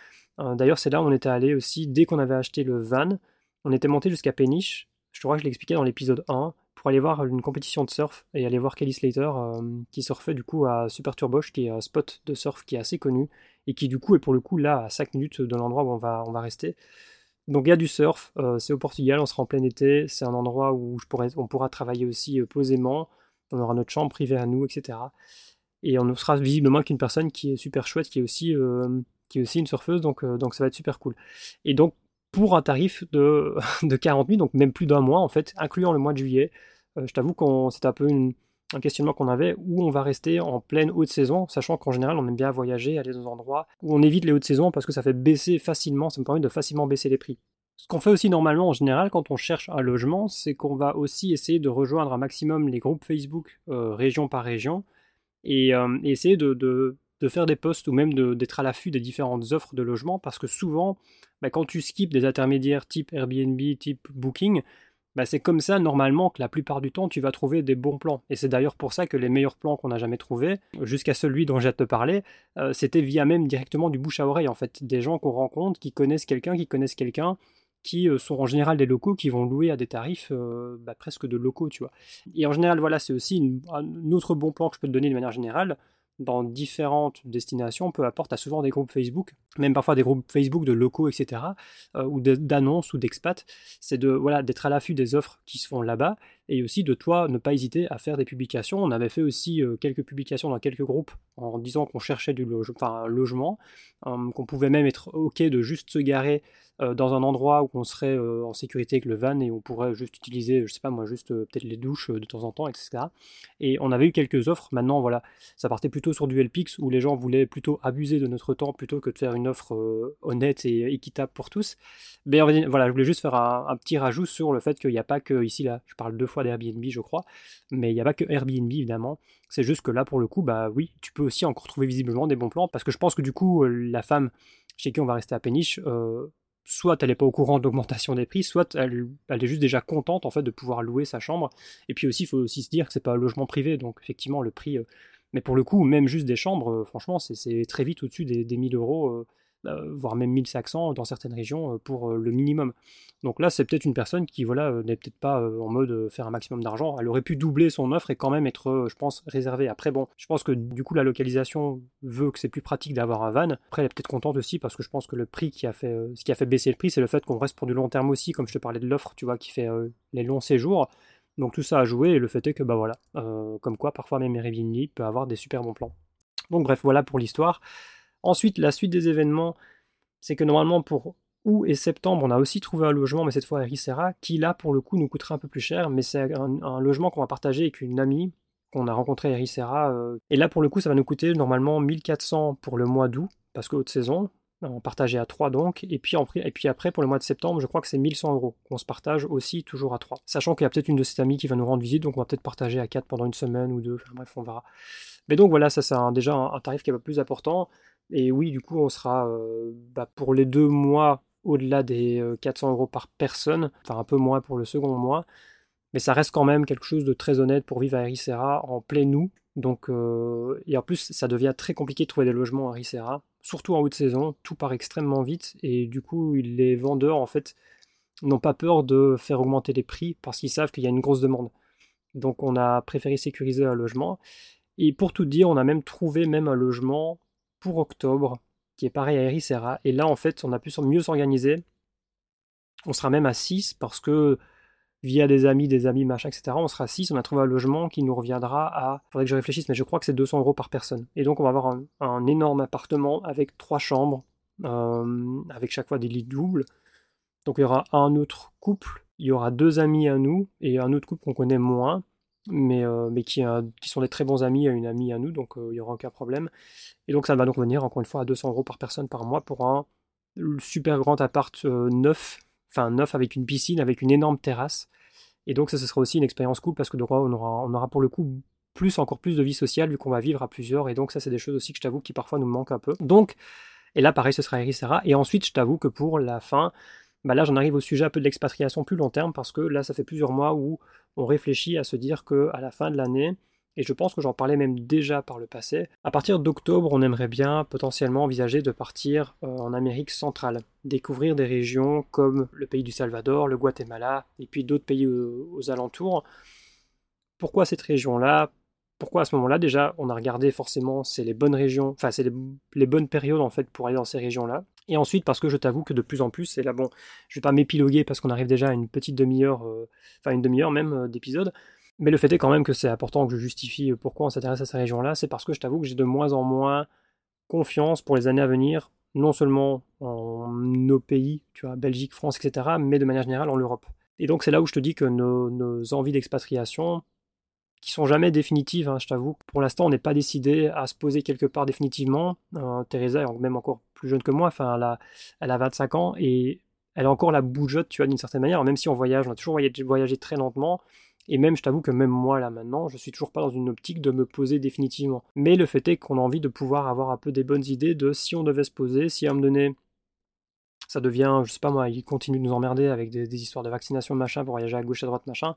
D'ailleurs, c'est là où on était allé aussi dès qu'on avait acheté le van. On était monté jusqu'à Péniche. Je crois que je l'ai expliqué dans l'épisode 1 pour aller voir une compétition de surf et aller voir Kelly Slater qui surfait du coup à Super Turboche, qui est un spot de surf qui est assez connu et qui du coup est pour le coup là à 5 minutes de l'endroit où on va, on va rester. Donc il y a du surf, euh, c'est au Portugal, on sera en plein été, c'est un endroit où je pourrais, on pourra travailler aussi euh, posément, on aura notre chambre privée à nous, etc. Et on sera visiblement qu'une personne qui est super chouette, qui est aussi, euh, qui est aussi une surfeuse, donc, donc ça va être super cool. Et donc pour un tarif de, de 40 000, donc même plus d'un mois en fait, incluant le mois de juillet, je t'avoue qu'on c'est un peu un questionnement qu'on avait, où on va rester en pleine haute saison, sachant qu'en général on aime bien voyager, aller dans des endroits où on évite les hautes saisons parce que ça fait baisser facilement, ça me permet de facilement baisser les prix. Ce qu'on fait aussi normalement en général quand on cherche un logement, c'est qu'on va aussi essayer de rejoindre un maximum les groupes Facebook euh, région par région et, euh, essayer de, faire des posts ou même d'être à l'affût des différentes offres de logement parce que souvent, bah, quand tu skips des intermédiaires type Airbnb, type Booking, bah, c'est comme ça normalement que la plupart du temps tu vas trouver des bons plans. Et c'est d'ailleurs pour ça que les meilleurs plans qu'on a jamais trouvés, jusqu'à celui dont j'ai te parler, euh, c'était via même directement du bouche à oreille en fait. Des gens qu'on rencontre, qui connaissent quelqu'un, qui connaissent quelqu'un, qui euh, sont en général des locaux qui vont louer à des tarifs euh, bah, presque de locaux, tu vois. Et en général, voilà, c'est aussi un autre bon plan que je peux te donner de manière générale dans différentes destinations, peu importe, à souvent des groupes Facebook, même parfois des groupes Facebook de locaux, etc., euh, ou d'annonces ou d'expats, c'est de voilà d'être à l'affût des offres qui se font là-bas, et aussi de toi ne pas hésiter à faire des publications. On avait fait aussi euh, quelques publications dans quelques groupes en disant qu'on cherchait du un logement, euh, qu'on pouvait même être ok de juste se garer euh, dans un endroit où on serait euh, en sécurité avec le van et on pourrait juste utiliser, je sais pas moi, juste euh, peut-être les douches de temps en temps, etc. Et on avait eu quelques offres. Maintenant, voilà, ça partait plutôt sur du LPX où les gens voulaient plutôt abuser de notre temps plutôt que de faire une offre honnête et équitable pour tous. Mais voilà, je voulais juste faire un, petit rajout sur le fait qu'il n'y a pas que ici là, je parle deux fois d'Airbnb, je crois, mais il n'y a pas que Airbnb évidemment. C'est juste que là, pour le coup, bah oui, tu peux aussi encore trouver visiblement des bons plans parce que je pense que du coup, la femme chez qui on va rester à Péniche, soit elle n'est pas au courant de l'augmentation des prix, soit elle, est juste déjà contente en fait de pouvoir louer sa chambre. Et puis aussi, il faut aussi se dire que c'est pas un logement privé, donc effectivement le prix. Euh, mais pour le coup, même juste des chambres, euh, franchement, c'est très vite au-dessus des, des, 1000 euros. Euh, euh, voire même 1500 dans certaines régions pour le minimum. Donc là, c'est peut-être une personne qui voilà n'est peut-être pas en mode faire un maximum d'argent. Elle aurait pu doubler son offre et quand même être, je pense, réservée. Après, bon, je pense que du coup, la localisation veut que c'est plus pratique d'avoir un van. Après, elle est peut-être contente aussi parce que je pense que le prix qui a fait, ce qui a fait baisser le prix, c'est le fait qu'on reste pour du long terme aussi, comme je te parlais de l'offre, tu vois, qui fait les longs séjours. Donc tout ça a joué et le fait est que bah voilà, comme quoi parfois même Airbnb peut avoir des super bons plans. Donc bref, voilà pour l'histoire. Ensuite, la suite des événements, c'est que normalement pour août et septembre, on a aussi trouvé un logement, mais cette fois à Ericeira, qui là pour le coup nous coûtera un peu plus cher, mais c'est un, logement qu'on va partager avec une amie qu'on a rencontrée à Ericeira. Euh, et là pour le coup, ça va nous coûter normalement 1400 pour le mois d'août, parce que haute saison, on partageait à 3 donc, et puis, après pour le mois de septembre, je crois que c'est 1100 euros qu'on se partage aussi toujours à 3. Sachant qu'il y a peut-être une de ses amies qui va nous rendre visite, donc on va peut-être partager à 4 pendant une semaine ou deux, enfin bref, on verra. Mais donc voilà, ça c'est déjà un, tarif qui est pas plus important. Et oui, du coup, on sera euh, bah, pour les deux mois au-delà des 400 euh, euros par personne, enfin un peu moins pour le second mois. Mais ça reste quand même quelque chose de très honnête pour vivre à Ericeira en plein août. Donc, euh, et en plus, ça devient très compliqué de trouver des logements à Ericeira, surtout en haute saison. Tout part extrêmement vite et du coup, les vendeurs en fait n'ont pas peur de faire augmenter les prix parce qu'ils savent qu'il y a une grosse demande. Donc, on a préféré sécuriser un logement. Et pour tout dire, on a même trouvé même un logement pour octobre, qui est pareil à Ericeira. Et là, en fait, on a pu mieux s'organiser. On sera même à 6 parce que via des amis, des amis, machin, etc. On sera 6, on a trouvé un logement qui nous reviendra à, faudrait que je réfléchisse, mais je crois que c'est 200 euros par personne. Et donc on va avoir un, énorme appartement avec trois chambres, euh, avec chaque fois des lits doubles. Donc il y aura un autre couple, il y aura deux amis à nous et un autre couple qu'on connaît moins mais, euh, mais qui, qui, sont des très bons amis à une amie à nous, donc euh, il n'y aura aucun problème. Et donc ça va nous revenir encore une fois à 200 euros par personne par mois pour un super grand appart euh, neuf, enfin neuf avec une piscine, avec une énorme terrasse. Et donc ça, ce sera aussi une expérience cool parce que donc, on, aura, on aura pour le coup plus, encore plus de vie sociale vu qu'on va vivre à plusieurs. Et donc ça, c'est des choses aussi que je t'avoue qui parfois nous manquent un peu. Donc, et là pareil, ce sera Sarah. Et ensuite, je t'avoue que pour la fin, bah là j'en arrive au sujet un peu de l'expatriation plus long terme parce que là ça fait plusieurs mois où on réfléchit à se dire que à la fin de l'année, et je pense que j'en parlais même déjà par le passé, à partir d'octobre on aimerait bien potentiellement envisager de partir euh, en Amérique centrale, découvrir des régions comme le pays du Salvador, le Guatemala et puis d'autres pays aux, alentours. Pourquoi cette région-là? Pourquoi à ce moment-là? Déjà on a regardé forcément c'est les bonnes régions, enfin c'est les, les, bonnes périodes en fait pour aller dans ces régions-là. Et ensuite, parce que je t'avoue que de plus en plus, et là bon, je vais pas m'épiloguer parce qu'on arrive déjà à une petite demi-heure, euh, enfin une demi-heure même euh, d'épisode, mais le fait est quand même que c'est important que je justifie pourquoi on s'intéresse à ces régions-là, c'est parce que je t'avoue que j'ai de moins en moins confiance pour les années à venir, non seulement en nos pays, tu vois, Belgique, France, etc., mais de manière générale en Europe. Et donc c'est là où je te dis que nos envies d'expatriation, qui sont jamais définitives, hein, je t'avoue. Pour l'instant, on n'est pas décidé à se poser quelque part définitivement. Euh, Teresa est même encore plus jeune que moi, enfin, elle a, elle a 25 ans et elle a encore la bougeotte, tu vois, d'une certaine manière. Même si on voyage, on a toujours voyagé, très lentement. Et même, je t'avoue que même moi, là, maintenant, je suis toujours pas dans une optique de me poser définitivement. Mais le fait est qu'on a envie de pouvoir avoir un peu des bonnes idées de si on devait se poser, si à un moment donné, ça devient, je sais pas moi, il continue de nous emmerder avec des, des histoires de vaccination, machin, pour voyager à gauche, à droite, machin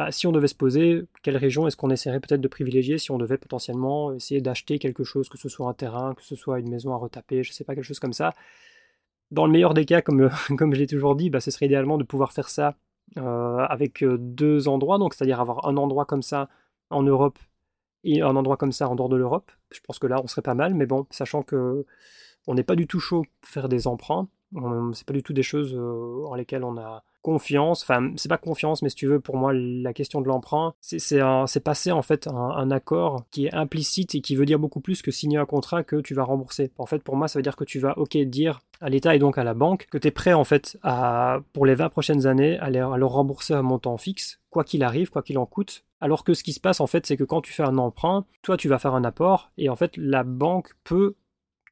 bah, si on devait se poser, quelle région est-ce qu'on essaierait peut-être de privilégier si on devait potentiellement essayer d'acheter quelque chose, que ce soit un terrain, que ce soit une maison à retaper, je sais pas, quelque chose comme ça. Dans le meilleur des cas, comme, comme je l'ai toujours dit, bah, ce serait idéalement de pouvoir faire ça euh, avec euh, deux endroits, donc c'est-à-dire avoir un endroit comme ça en Europe et un endroit comme ça en dehors de l'Europe. Je pense que là, on serait pas mal, mais bon, sachant que on n'est pas du tout chaud pour faire des emprunts, c'est pas du tout des choses euh, en lesquelles on a confiance, enfin c'est pas confiance, mais si tu veux, pour moi la question de l'emprunt, c'est passer en fait un, accord qui est implicite et qui veut dire beaucoup plus que signer un contrat que tu vas rembourser. En fait pour moi ça veut dire que tu vas ok dire à l'État et donc à la banque que tu es prêt en fait à pour les 20 prochaines années à à leur rembourser un montant fixe, quoi qu'il arrive, quoi qu'il en coûte. Alors que ce qui se passe en fait c'est que quand tu fais un emprunt, toi tu vas faire un apport et en fait la banque peut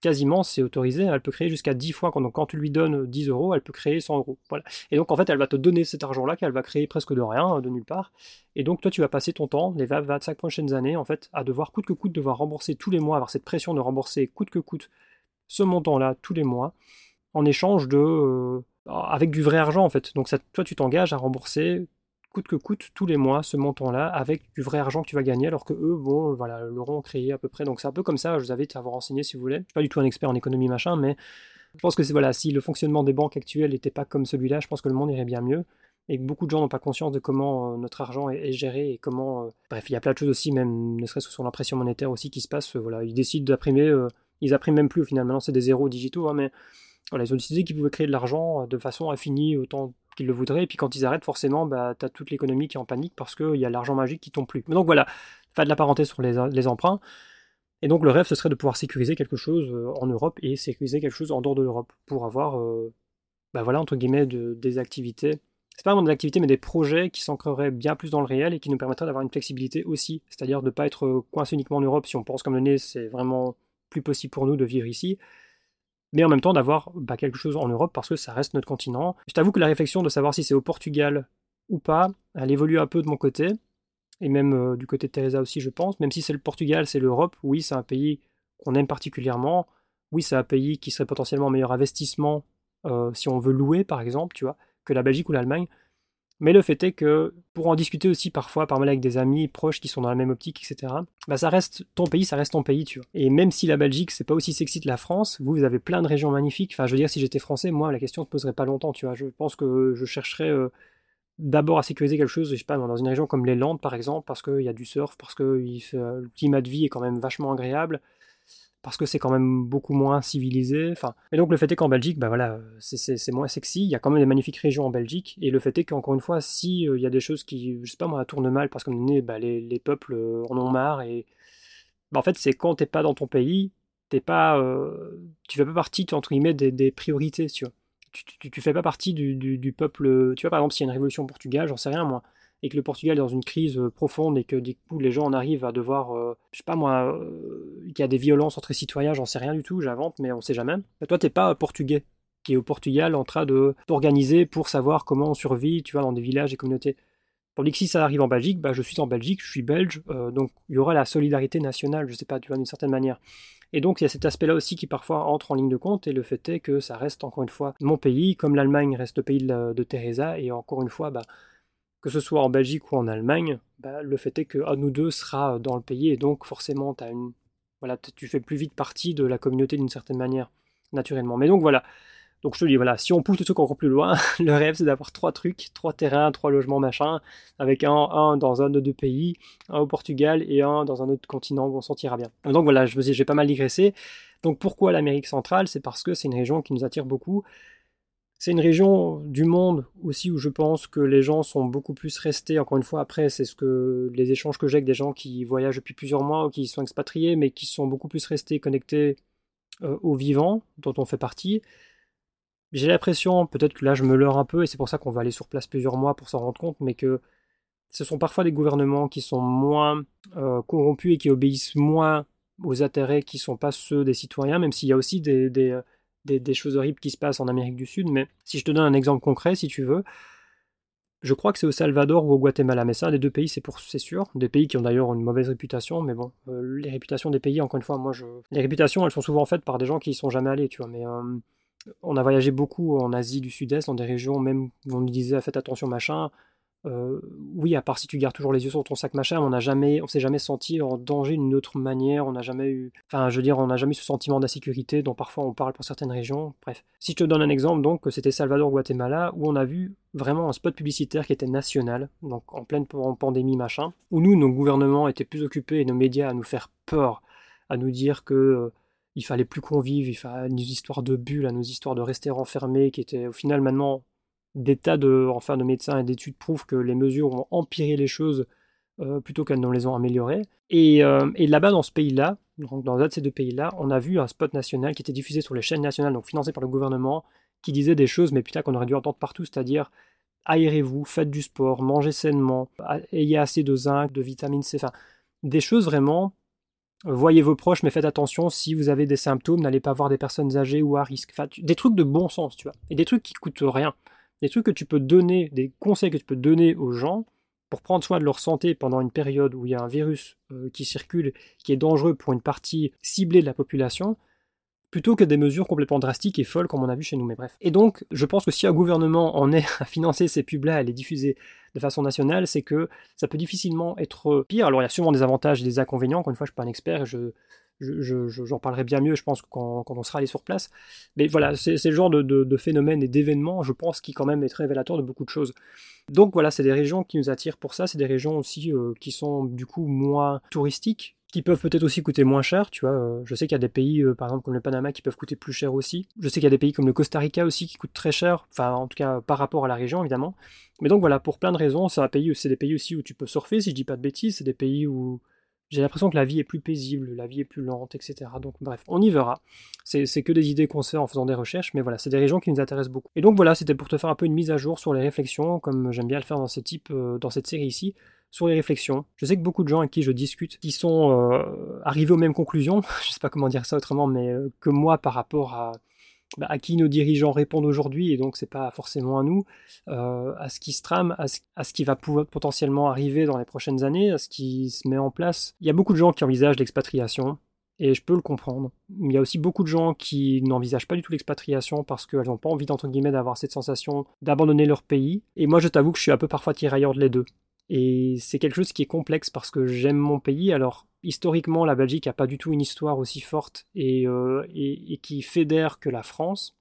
quasiment, c'est autorisé, elle peut créer jusqu'à 10 fois. Donc quand tu lui donnes 10 euros, elle peut créer 100 euros. Voilà. Et donc en fait, elle va te donner cet argent-là qu'elle va créer presque de rien, de nulle part. Et donc toi, tu vas passer ton temps, les 25 prochaines années, en fait, à devoir coûte que coûte, devoir rembourser tous les mois, avoir cette pression de rembourser coûte que coûte ce montant-là tous les mois, en échange de... Euh, avec du vrai argent en fait. Donc toi, tu t'engages à rembourser que coûte tous les mois ce montant-là avec du vrai argent que tu vas gagner alors que eux, bon, voilà, l'auront créé à peu près. Donc c'est un peu comme ça, je vous invite à vous renseigner si vous voulez. Je suis pas du tout un expert en économie machin, mais Je pense que c'est voilà, si le fonctionnement des banques actuelles n'était pas comme celui-là, je pense que le monde irait bien mieux. Et beaucoup de gens n'ont pas conscience de comment euh, notre argent est, géré et comment. Euh, bref, il y a plein de choses aussi, même ne serait-ce que sur l'impression monétaire aussi qui se passe. voilà, ils décident d'imprimer. ils impriment même plus au final. Maintenant, c'est des zéros digitaux, hein, mais voilà, ils ont décidé qu'ils pouvaient créer de l'argent de façon infinie autant qu'ils le voudraient. Et puis quand ils arrêtent, forcément, bah, tu as toute l'économie qui est en panique parce qu'il y a l'argent magique qui tombe plus. Donc voilà, pas de la parenthèse sur les, emprunts. Et donc le rêve, ce serait de pouvoir sécuriser quelque chose euh, en Europe et sécuriser quelque chose en dehors de l'Europe pour avoir, euh, bah voilà, entre guillemets, des activités. C'est pas vraiment des activités, mais des projets qui s'ancreraient bien plus dans le réel et qui nous permettraient d'avoir une flexibilité aussi. C'est-à-dire de ne pas être euh, coincé uniquement en Europe. Si on pense comme le nez, c'est vraiment plus possible pour nous de vivre ici mais en même temps d'avoir bah, quelque chose en Europe parce que ça reste notre continent. Je t'avoue que la réflexion de savoir si c'est au Portugal ou pas, elle évolue un peu de mon côté, et même euh, du côté de Teresa aussi, je pense. Même si c'est le Portugal, c'est l'Europe, oui, c'est un pays qu'on aime particulièrement. Oui, c'est un pays qui serait potentiellement un meilleur investissement euh, si on veut louer, par exemple, tu vois, que la Belgique ou l'Allemagne. Mais le fait est que, pour en discuter aussi parfois, par mal avec des amis proches qui sont dans la même optique, etc., bah ça reste ton pays, ça reste ton pays, tu vois. Et même si la Belgique, c'est pas aussi sexy que la France, vous, avez plein de régions magnifiques. Enfin, je veux dire, si j'étais français, moi, la question se poserait pas longtemps, tu vois. Je pense que je chercherais euh, d'abord à sécuriser quelque chose, je sais pas, dans une région comme les Landes, par exemple, parce qu'il y a du surf, parce que le climat de vie est quand même vachement agréable parce que c'est quand même beaucoup moins civilisé. Enfin, et donc le fait est qu'en Belgique, bah voilà, c'est moins sexy. Il y a quand même des magnifiques régions en Belgique. Et le fait est qu'encore une fois, si euh, il y a des choses qui, je sais pas moi, tournent mal parce que bah, les, les, peuples euh, en ont marre et bah, en fait c'est quand t'es pas dans ton pays, t'es pas, euh, tu fais pas partie entre guillemets des, des priorités, tu vois. Tu, tu, fais pas partie du, du, du, peuple. Tu vois par exemple s'il y a une révolution au Portugal, j'en sais rien moi et que le Portugal est dans une crise euh, profonde et que du coup les gens en arrivent à devoir, euh, je sais pas moi, euh, qu'il y a des violences entre les citoyens, j'en sais rien du tout, j'invente, mais on sait jamais. Bah, toi, t'es pas portugais qui est au Portugal en train de d'organiser pour savoir comment on survit, tu vois, dans des villages et communautés. Tandis que si ça arrive en Belgique, bah, je suis en Belgique, je suis belge, donc il y aura la solidarité nationale, je sais pas, tu vois, d'une certaine manière. Et donc il y a cet aspect-là aussi qui parfois entre en ligne de compte, et le fait est que ça reste encore une fois mon pays, comme l'Allemagne reste le pays de, de Teresa, et encore une fois, bah, que ce soit en Belgique ou en Allemagne, bah, le fait est que à nous deux sera dans le pays et donc forcément as une, voilà, tu fais plus vite partie de la communauté d'une certaine manière, naturellement. Mais donc voilà, donc je te dis, voilà, si on pousse le truc encore plus loin, le rêve c'est d'avoir trois trucs, trois terrains, trois logements, machin, avec un, un dans un de deux pays, un au Portugal et un dans un autre continent on s'en tirera bien. Donc voilà, je me j'ai pas mal digressé. Donc pourquoi l'Amérique centrale? C'est parce que c'est une région qui nous attire beaucoup. C'est une région du monde aussi où je pense que les gens sont beaucoup plus restés. Encore une fois, après, c'est ce que les échanges que j'ai avec des gens qui voyagent depuis plusieurs mois ou qui sont expatriés, mais qui sont beaucoup plus restés connectés euh, aux vivants, dont on fait partie. J'ai l'impression, peut-être que là je me leurre un peu, et c'est pour ça qu'on va aller sur place plusieurs mois pour s'en rendre compte, mais que ce sont parfois des gouvernements qui sont moins euh, corrompus et qui obéissent moins aux intérêts qui ne sont pas ceux des citoyens, même s'il y a aussi des, des des, choses horribles qui se passent en Amérique du Sud, mais si je te donne un exemple concret, si tu veux, je crois que c'est au Salvador ou au Guatemala, mais ça, les deux pays, c'est pour c'est sûr. Des pays qui ont d'ailleurs une mauvaise réputation, mais bon, euh, les réputations des pays, encore une fois, moi, je... les réputations, elles sont souvent faites par des gens qui y sont jamais allés, tu vois. Mais euh, on a voyagé beaucoup en Asie du Sud-Est, dans des régions même où on nous disait faites attention, machin. Euh, oui, à part si tu gardes toujours les yeux sur ton sac machin, on n'a jamais, on s'est jamais senti en danger d'une autre manière. On n'a jamais eu, enfin, je veux dire, on n'a jamais eu ce sentiment d'insécurité dont parfois on parle pour certaines régions. Bref, si je te donne un exemple, donc, c'était Salvador, Guatemala, où on a vu vraiment un spot publicitaire qui était national, donc en pleine pandémie machin, où nous, nos gouvernements étaient plus occupés et nos médias à nous faire peur, à nous dire que euh, il fallait plus qu'on vive, il fallait nos histoires de bulles, à nos histoires de rester enfermés, qui étaient au final maintenant des tas de, enfin, de médecins et d'études prouvent que les mesures ont empiré les choses euh, plutôt qu'elles ne les ont améliorées. Et, euh, et là-bas, dans ce pays-là, dans un de ces deux pays-là, on a vu un spot national qui était diffusé sur les chaînes nationales, donc financé par le gouvernement, qui disait des choses, mais putain, qu'on aurait dû entendre partout, c'est-à-dire aérez-vous, faites du sport, mangez sainement, ayez assez de zinc, de vitamine C, enfin, des choses vraiment. Voyez vos proches, mais faites attention, si vous avez des symptômes, n'allez pas voir des personnes âgées ou à risque. Enfin, des trucs de bon sens, tu vois. Et des trucs qui coûtent rien des trucs que tu peux donner, des conseils que tu peux donner aux gens pour prendre soin de leur santé pendant une période où il y a un virus euh, qui circule, qui est dangereux pour une partie ciblée de la population, plutôt que des mesures complètement drastiques et folles comme on a vu chez nous. Mais bref. Et donc, je pense que si un gouvernement en est à financer ces pubs-là, à les diffuser de façon nationale, c'est que ça peut difficilement être pire. Alors, il y a sûrement des avantages et des inconvénients. Encore une fois, je ne suis pas un expert, je j'en parlerai bien mieux, je pense, quand, on sera allé sur place. Mais voilà, c'est le genre de, de, phénomène et d'événement, je pense, qui quand même est très révélateur de beaucoup de choses. Donc voilà, c'est des régions qui nous attirent pour ça, c'est des régions aussi euh, qui sont du coup moins touristiques, qui peuvent peut-être aussi coûter moins cher, tu vois. Euh, je sais qu'il y a des pays, euh, par exemple comme le Panama, qui peuvent coûter plus cher aussi. Je sais qu'il y a des pays comme le Costa Rica aussi qui coûtent très cher, enfin en tout cas par rapport à la région évidemment. Mais donc voilà, pour plein de raisons, c'est des pays aussi où tu peux surfer, si je dis pas de bêtises, c'est des pays où j'ai l'impression que la vie est plus paisible, la vie est plus lente, etc. Donc bref, on y verra. C'est que des idées qu'on sait en faisant des recherches, mais voilà, c'est des régions qui nous intéressent beaucoup. Et donc voilà, c'était pour te faire un peu une mise à jour sur les réflexions, comme j'aime bien le faire dans, ce type, euh, dans cette série ici, sur les réflexions. Je sais que beaucoup de gens avec qui je discute, qui sont euh, arrivés aux mêmes conclusions, je sais pas comment dire ça autrement, mais euh, que moi par rapport à bah, à qui nos dirigeants répondent aujourd'hui, et donc c'est pas forcément à nous, euh, à ce qui se trame, à ce, qui va pouvoir potentiellement arriver dans les prochaines années, à ce qui se met en place. Il y a beaucoup de gens qui envisagent l'expatriation, et je peux le comprendre. Il y a aussi beaucoup de gens qui n'envisagent pas du tout l'expatriation parce qu'elles n'ont pas envie, entre guillemets, d'avoir cette sensation d'abandonner leur pays. Et moi, je t'avoue que je suis un peu parfois tirailleur de les deux. Et c'est quelque chose qui est complexe parce que j'aime mon pays. Alors, historiquement, la Belgique n'a pas du tout une histoire aussi forte euh, et, et, qui fédère que la France.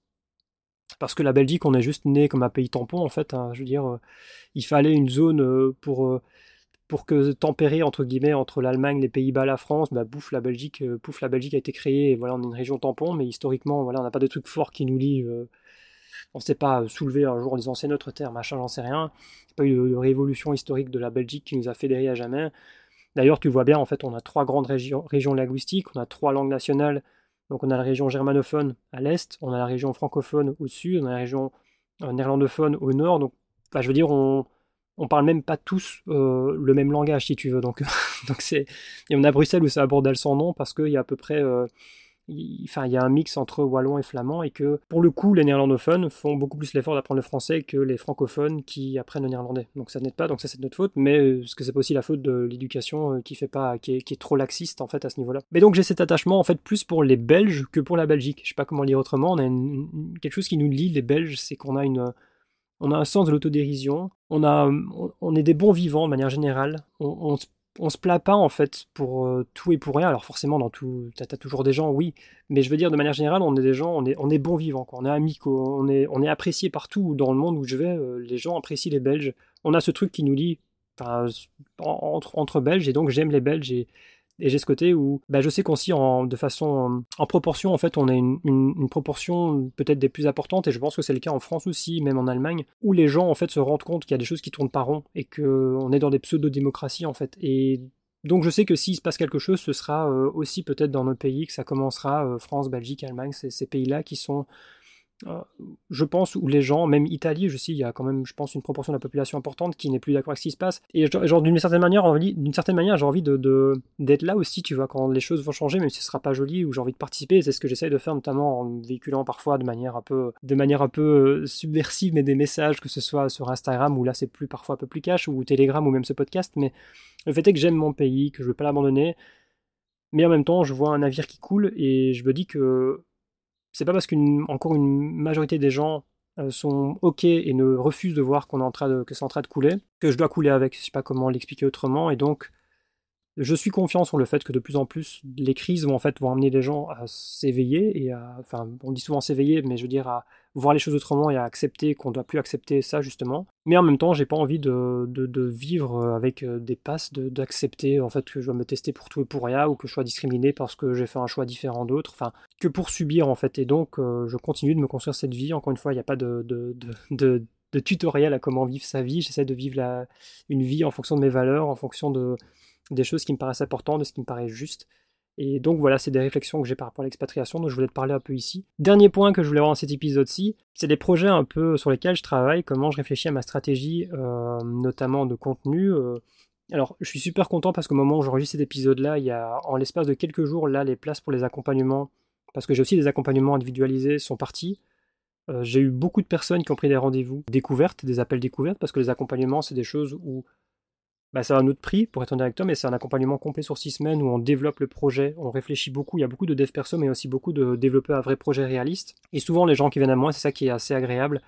Parce que la Belgique, on est juste né comme un pays tampon, en fait. Hein. je veux dire, euh, il fallait une zone euh, pour, pour que tempérer, entre guillemets, entre l'Allemagne, les Pays-Bas, la France. Bah, bouffe, la Belgique, pouf, la Belgique a été créée. Voilà, on est une région tampon, mais historiquement, voilà, on n'a pas de trucs forts qui nous lient on s'est pas soulevé un jour en disant c'est notre terre, machin, j'en sais rien. Il n'y a pas eu de, révolution historique de la Belgique qui nous a fédérés à jamais. D'ailleurs, tu vois bien, en fait, on a trois grandes régions, régions linguistiques, on a trois langues nationales. Donc on a la région germanophone à l'est, on a la région francophone au sud, on a la région euh, néerlandophone au nord. Donc, je veux dire, on, on parle même pas tous euh, le même langage, si tu veux. Donc, donc c'est, et on a Bruxelles où c'est à bordel sans nom parce qu'il y a à peu près euh, enfin, il y a un mix entre wallon et flamand et que pour le coup, les néerlandophones font beaucoup plus l'effort d'apprendre le français que les francophones qui apprennent le néerlandais. Donc ça n'aide pas, donc ça c'est notre faute, mais euh, ce que c'est pas aussi la faute de l'éducation euh, qui fait pas, qui est, trop laxiste en fait à ce niveau-là. Mais donc j'ai cet attachement en fait plus pour les Belges que pour la Belgique. Je sais pas comment le dire autrement. On a quelque chose qui nous lie les Belges, c'est qu'on a une on a un sens de l'autodérision, on, on est des bons vivants de manière générale, on, on on se plaint pas en fait pour euh, tout et pour rien. Alors forcément, dans tout, t'as as toujours des gens, oui, mais je veux dire de manière générale, on est des gens, on est, on est bons vivants, on est amicaux, on est, on est apprécié partout dans le monde où je vais. Euh, les gens apprécient les Belges. On a ce truc qui nous lie entre, entre Belges et donc j'aime les Belges et et j'ai ce côté où bah, je sais qu'on s'y en, de façon en proportion, en fait, on a une, proportion peut-être des plus importantes, et je pense que c'est le cas en France aussi, même en Allemagne, où les gens en fait se rendent compte qu'il y a des choses qui tournent pas rond et qu'on est dans des pseudo-démocraties en fait. Et donc je sais que s'il se passe quelque chose, ce sera euh, aussi peut-être dans nos pays que ça commencera, euh, France, Belgique, Allemagne, ces pays-là qui sont je pense, où les gens, même Italie, je sais, il y a quand même, je pense, une proportion de la population importante qui n'est plus d'accord avec ce qui se passe. Et genre, d'une certaine manière, d'une certaine manière, j'ai envie de, d'être là aussi, tu vois, quand les choses vont changer, même si ce sera pas joli, ou j'ai envie de participer. C'est ce que j'essaye de faire, notamment en véhiculant parfois de manière un peu, de manière un peu euh, subversive, mais des messages, que ce soit sur Instagram, où là c'est plus parfois un peu plus cash, ou Telegram, ou même ce podcast. Mais le fait est que j'aime mon pays, que je veux pas l'abandonner. Mais en même temps, je vois un navire qui coule et je me dis que c'est pas parce qu'une encore une majorité des gens euh, sont ok et ne refusent de voir qu'on est en train de, que c'est en train de couler que je dois couler avec. Je sais pas comment l'expliquer autrement. Et donc, je suis confiant sur le fait que de plus en plus les crises vont en fait vont amener les gens à s'éveiller et à, enfin, on dit souvent s'éveiller, mais je veux dire à voir les choses autrement et à accepter qu'on ne doit plus accepter ça justement. Mais en même temps, j'ai pas envie de, vivre avec euh, des passes, d'accepter en fait que je dois me tester pour tout et pour rien ou que je sois discriminé parce que j'ai fait un choix différent d'autres, enfin que pour subir en fait. Et donc, euh, je continue de me construire cette vie. Encore une fois, il n'y a pas de, de, de, tutoriel à comment vivre sa vie. J'essaie de vivre une vie en fonction de mes valeurs, en fonction de, des choses qui me paraissent importantes, de ce qui me paraît juste. Et donc voilà, c'est des réflexions que j'ai par rapport à l'expatriation, dont je voulais te parler un peu ici. Dernier point que je voulais voir dans cet épisode-ci, c'est des projets un peu sur lesquels je travaille, comment je réfléchis à ma stratégie, euh, notamment de contenu. Euh. Alors, je suis super content parce qu'au moment où j'enregistre cet épisode-là, il y a en l'espace de quelques jours, là, les places pour les accompagnements, parce que j'ai aussi des accompagnements individualisés, sont partis. Euh, j'ai eu beaucoup de personnes qui ont pris des rendez-vous découvertes, des appels découvertes, parce que les accompagnements, c'est des choses où bah, c'est un autre prix pour être avec toi, mais c'est un accompagnement complet sur six semaines où on développe le projet, on réfléchit beaucoup. Il y a beaucoup de dev perso, mais aussi beaucoup de développer un vrai projet réaliste. Et souvent, les gens qui viennent à moi, c'est ça qui est assez agréable,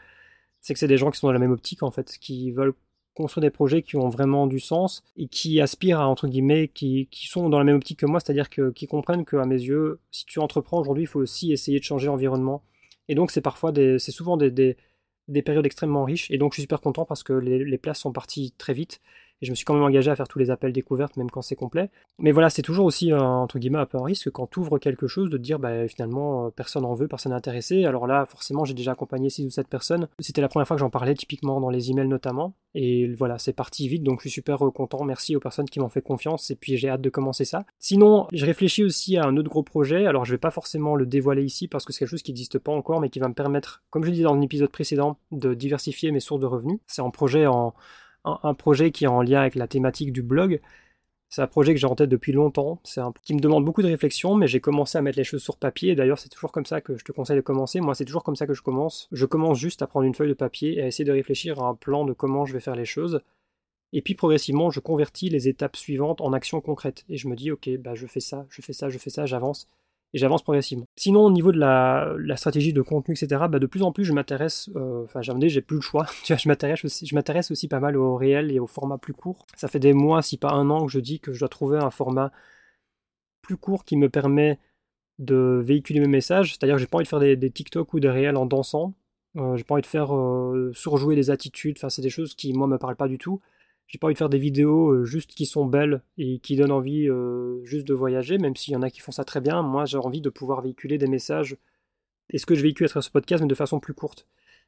c'est que c'est des gens qui sont dans la même optique en fait, qui veulent construire des projets qui ont vraiment du sens et qui aspirent à, entre guillemets, qui, qui sont dans la même optique que moi, c'est-à-dire que, qui comprennent qu'à mes yeux, si tu entreprends aujourd'hui, il faut aussi essayer de changer l'environnement. Et donc, c'est parfois c'est souvent des, des, des, périodes extrêmement riches. Et donc, je suis super content parce que les places sont parties très vite et je me suis quand même engagé à faire tous les appels découvertes, même quand c'est complet. Mais voilà, c'est toujours aussi, entre guillemets, un peu un risque quand tu ouvres quelque chose de dire, bah, finalement, euh, personne en veut, personne n'est intéressé. Alors là, forcément, j'ai déjà accompagné 6 ou 7 personnes. C'était la première fois que j'en parlais, typiquement dans les emails notamment. Et voilà, c'est parti vite, donc je suis super euh, content. Merci aux personnes qui m'ont fait confiance, et puis j'ai hâte de commencer ça. Sinon, je réfléchis aussi à un autre gros projet. Alors, je vais pas forcément le dévoiler ici parce que c'est quelque chose qui n'existe pas encore, mais qui va me permettre, comme je dit dans l'épisode précédent, de diversifier mes sources de revenus. C'est un projet en un, projet qui est en lien avec la thématique du blog. C'est un projet que j'ai en tête depuis longtemps, c'est un qui me demande beaucoup de réflexion, mais j'ai commencé à mettre les choses sur papier. D'ailleurs, c'est toujours comme ça que je te conseille de commencer. Moi, c'est toujours comme ça que je commence. Je commence juste à prendre une feuille de papier et à essayer de réfléchir à un plan de comment je vais faire les choses. Et puis progressivement, je convertis les étapes suivantes en actions concrètes. Et je me dis, ok, bah, je fais ça, je fais ça, je fais ça, j'avance et j'avance progressivement. Sinon, au niveau de la, stratégie de contenu, etc., bah, de plus en plus, je m'intéresse, euh, enfin, j'ai j'ai plus le choix, tu vois, je m'intéresse aussi, je m'intéresse aussi pas mal au réel et au format plus court. Ça fait des mois, si pas un an, que je dis que je dois trouver un format plus court qui me permet de véhiculer mes messages, c'est-à-dire que j'ai pas envie de faire des, TikTok ou des réels en dansant, euh, j'ai pas envie de faire euh, surjouer des attitudes, enfin, c'est des choses qui, moi, me parlent pas du tout. J'ai pas envie de faire des vidéos euh, juste qui sont belles et qui donnent envie euh, juste de voyager, même s'il y en a qui font ça très bien. Moi, j'ai envie de pouvoir véhiculer des messages. Et ce que je véhicule à travers ce podcast, mais de façon plus courte.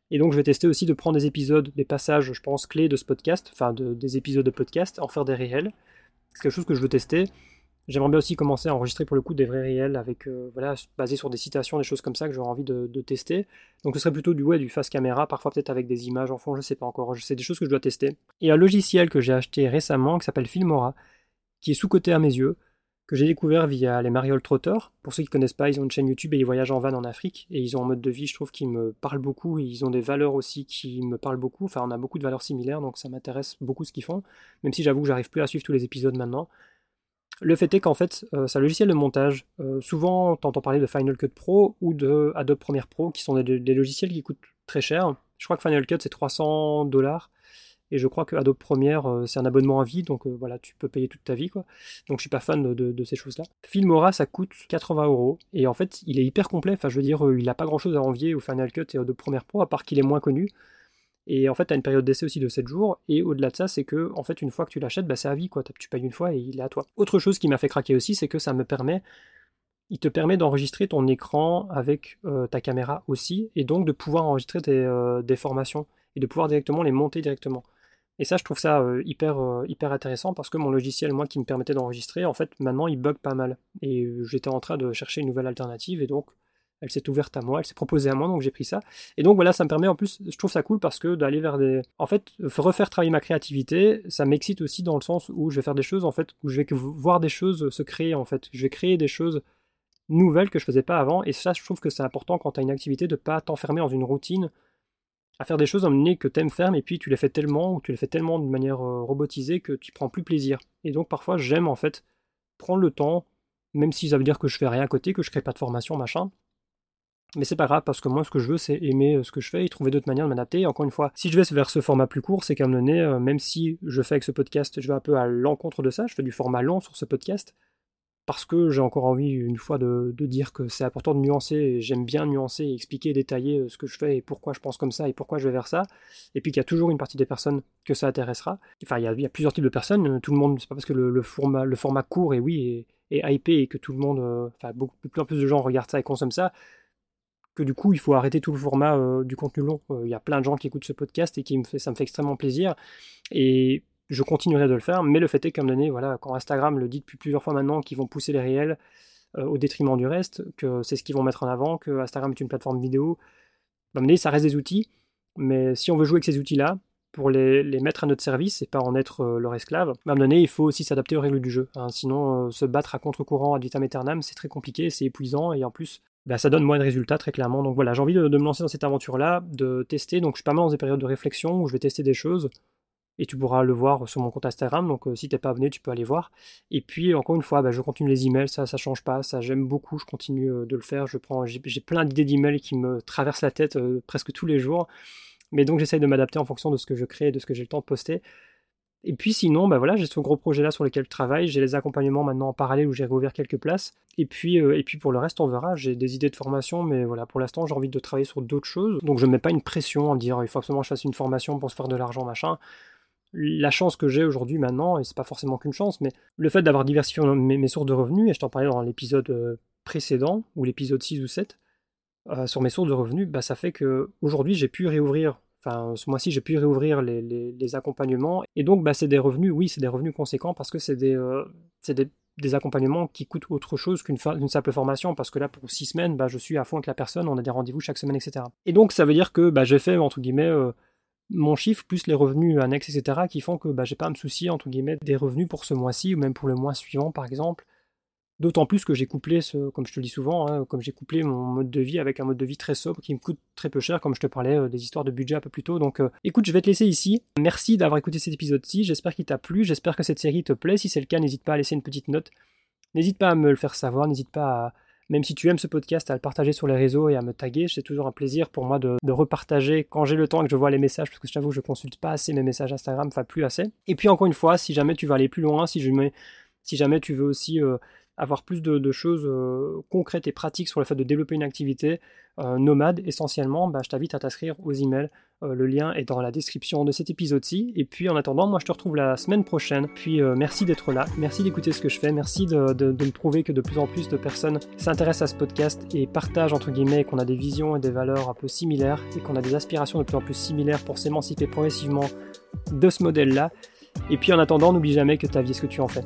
Et donc, je vais tester aussi de prendre des épisodes, des passages, je pense, clés de ce podcast, enfin, des épisodes de podcast, en faire des réels. C'est quelque chose que je veux tester. J'aimerais bien aussi commencer à enregistrer pour le coup des vrais réels avec euh, voilà basé sur des citations, des choses comme ça que j'aurais envie de, tester. Donc ce serait plutôt du ouais, du face caméra, parfois peut-être avec des images en fond, je sais pas encore. C'est des choses que je dois tester. Et un logiciel que j'ai acheté récemment qui s'appelle Filmora, qui est sous-coté à mes yeux, que j'ai découvert via les Mariol Trotter. Pour ceux qui connaissent pas, ils ont une chaîne YouTube et ils voyagent en van en Afrique et ils ont un mode de vie, je trouve, qui me parle beaucoup. Ils ont des valeurs aussi qui me parlent beaucoup. Enfin, on a beaucoup de valeurs similaires, donc ça m'intéresse beaucoup ce qu'ils font. Même si j'avoue que j'arrive plus à suivre tous les épisodes maintenant. Le fait est qu'en fait, euh, c'est logiciel de montage. Euh, souvent, t'entends parler de Final Cut Pro ou de Adobe Premiere Pro, qui sont des, logiciels qui coûtent très cher. Je crois que Final Cut, c'est 300 dollars. Et je crois que Adobe Premiere, euh, c'est un abonnement à vie, donc voilà, tu peux payer toute ta vie, quoi. Donc je suis pas fan de, ces choses-là. Filmora, ça coûte 80 euros. Et en fait, il est hyper complet. Enfin, je veux dire, il a pas grand-chose à envier au Final Cut et Adobe Premiere Pro, à part qu'il est moins connu. Et en fait, tu as une période d'essai aussi de 7 jours. Et au-delà de ça, c'est que, en fait, une fois que tu l'achètes, bah, c'est à vie. Quoi. Tu payes une fois et il est à toi. Autre chose qui m'a fait craquer aussi, c'est que ça me permet. Il te permet d'enregistrer ton écran avec euh, ta caméra aussi. Et donc de pouvoir enregistrer euh, des, formations. Et de pouvoir directement les monter directement. Et ça, je trouve ça euh, hyper, hyper intéressant parce que mon logiciel, moi, qui me permettait d'enregistrer, en fait, maintenant, il bug pas mal. Et j'étais en train de chercher une nouvelle alternative. Et donc, elle s'est ouverte à moi, elle s'est proposée à moi, donc j'ai pris ça. Et donc voilà, ça me permet en plus, je trouve ça cool parce que d'aller vers des... En fait, refaire travailler ma créativité, ça m'excite aussi dans le sens où je vais faire des choses, en fait, où je vais voir des choses se créer, en fait. Je vais créer des choses nouvelles que je faisais pas avant, et ça, je trouve que c'est important quand tu as une activité de pas t'enfermer dans une routine à faire des choses emmenées que t'aimes faire, et puis tu les fais tellement, ou tu les fais tellement de manière euh, robotisée que tu prends plus plaisir. Et donc parfois, j'aime en fait prendre le temps, même si ça veut dire que je fais rien à côté, que je crée pas de formation, machin, mais c'est pas grave parce que moi ce que je veux c'est aimer euh, ce que je fais et trouver d'autres manières de m'adapter. Encore une fois, si je vais vers ce format plus court, c'est qu'à un moment donné, euh, même si je fais avec ce podcast, je vais un peu à l'encontre de ça, je fais du format long sur ce podcast parce que j'ai encore envie une fois de, dire que c'est important de nuancer, et j'aime bien nuancer et expliquer, détailler euh, ce que je fais et pourquoi je pense comme ça et pourquoi je vais vers ça. Et puis qu'il y a toujours une partie des personnes que ça intéressera. Enfin, il y a, plusieurs types de personnes, tout le monde, c'est pas parce que le, format, le format court et oui, est, hypé et que tout le monde, enfin, beaucoup plus en plus de gens regardent ça et consomment ça, que du coup il faut arrêter tout le format euh, du contenu long. Euh, il y a plein de gens qui écoutent ce podcast et qui me fait, ça me fait extrêmement plaisir. Et je continuerai de le faire, mais le fait est qu'à un moment donné, voilà, quand Instagram le dit depuis plusieurs fois maintenant qu'ils vont pousser les réels euh, au détriment du reste, que c'est ce qu'ils vont mettre en avant, que Instagram est une plateforme vidéo, à un moment donné, ça reste des outils, mais si on veut jouer avec ces outils-là, pour les, mettre à notre service et pas en être leur esclave, à un moment donné, il faut aussi s'adapter aux règles du jeu. Hein. sinon, se battre à contre-courant à vitam aeternam, c'est très compliqué, c'est épuisant, et en plus, bah, ça donne moins de résultats très clairement. Donc voilà, j'ai envie de, me lancer dans cette aventure-là, de tester. Donc je suis pas mal dans des périodes de réflexion où je vais tester des choses. Et tu pourras le voir sur mon compte Instagram. Donc euh, si t'es pas abonné, tu peux aller voir. Et puis encore une fois, bah, je continue les emails. Ça, ça change pas. Ça, j'aime beaucoup. Je continue euh, de le faire. J'ai, plein d'idées d'emails qui me traversent la tête euh, presque tous les jours. Mais donc j'essaye de m'adapter en fonction de ce que je crée et de ce que j'ai le temps de poster. Et puis sinon, bah voilà, j'ai ce gros projet là sur lequel je travaille, j'ai les accompagnements maintenant en parallèle où j'ai réouvert quelques places. Et puis, euh, et puis pour le reste, on verra, j'ai des idées de formation, mais voilà, pour l'instant j'ai envie de travailler sur d'autres choses. Donc je ne mets pas une pression en dire il faut absolument que je fasse une formation pour se faire de l'argent, machin. La chance que j'ai aujourd'hui maintenant, et c'est pas forcément qu'une chance, mais le fait d'avoir diversifié mes, sources de revenus, et je t'en parlais dans l'épisode euh, précédent, ou l'épisode 6 ou 7, euh, sur mes sources de revenus, bah, ça fait que aujourd'hui j'ai pu réouvrir Enfin, ce mois-ci, j'ai pu réouvrir les, accompagnements. Et donc, bah, c'est des revenus, oui, c'est des revenus conséquents parce que c'est des, euh, accompagnements qui coûtent autre chose qu'une simple formation. Parce que là, pour six semaines, bah, je suis à fond avec la personne, on a des rendez-vous chaque semaine, etc. Et donc, ça veut dire que bah, j'ai fait, entre guillemets, euh, mon chiffre plus les revenus annexes, etc., qui font que bah, j'ai pas à me soucier, entre guillemets, des revenus pour ce mois-ci ou même pour le mois suivant, par exemple. D'autant plus que j'ai couplé, ce, comme je te le dis souvent, hein, comme j'ai couplé mon mode de vie avec un mode de vie très sobre qui me coûte très peu cher, comme je te parlais euh, des histoires de budget un peu plus tôt. Donc euh, écoute, je vais te laisser ici. Merci d'avoir écouté cet épisode-ci. J'espère qu'il t'a plu. J'espère que cette série te plaît. Si c'est le cas, n'hésite pas à laisser une petite note. N'hésite pas à me le faire savoir. N'hésite pas à, même si tu aimes ce podcast, à le partager sur les réseaux et à me taguer. C'est toujours un plaisir pour moi de, repartager quand j'ai le temps et que je vois les messages, parce que je t'avoue je consulte pas assez mes messages Instagram, enfin plus assez. Et puis encore une fois, si jamais tu veux aller plus loin, si, je mets, si jamais tu veux aussi euh, avoir plus de, choses euh, concrètes et pratiques sur le fait de développer une activité euh, nomade essentiellement, bah, je t'invite à t'inscrire aux emails. Euh, le lien est dans la description de cet épisode-ci. Et puis en attendant, moi je te retrouve la semaine prochaine. Puis merci d'être là, merci d'écouter ce que je fais, merci de, de, me prouver que de plus en plus de personnes s'intéressent à ce podcast et partagent entre guillemets qu'on a des visions et des valeurs un peu similaires et qu'on a des aspirations de plus en plus similaires pour s'émanciper progressivement de ce modèle-là. Et puis en attendant, n'oublie jamais que ta vie est ce que tu en fais.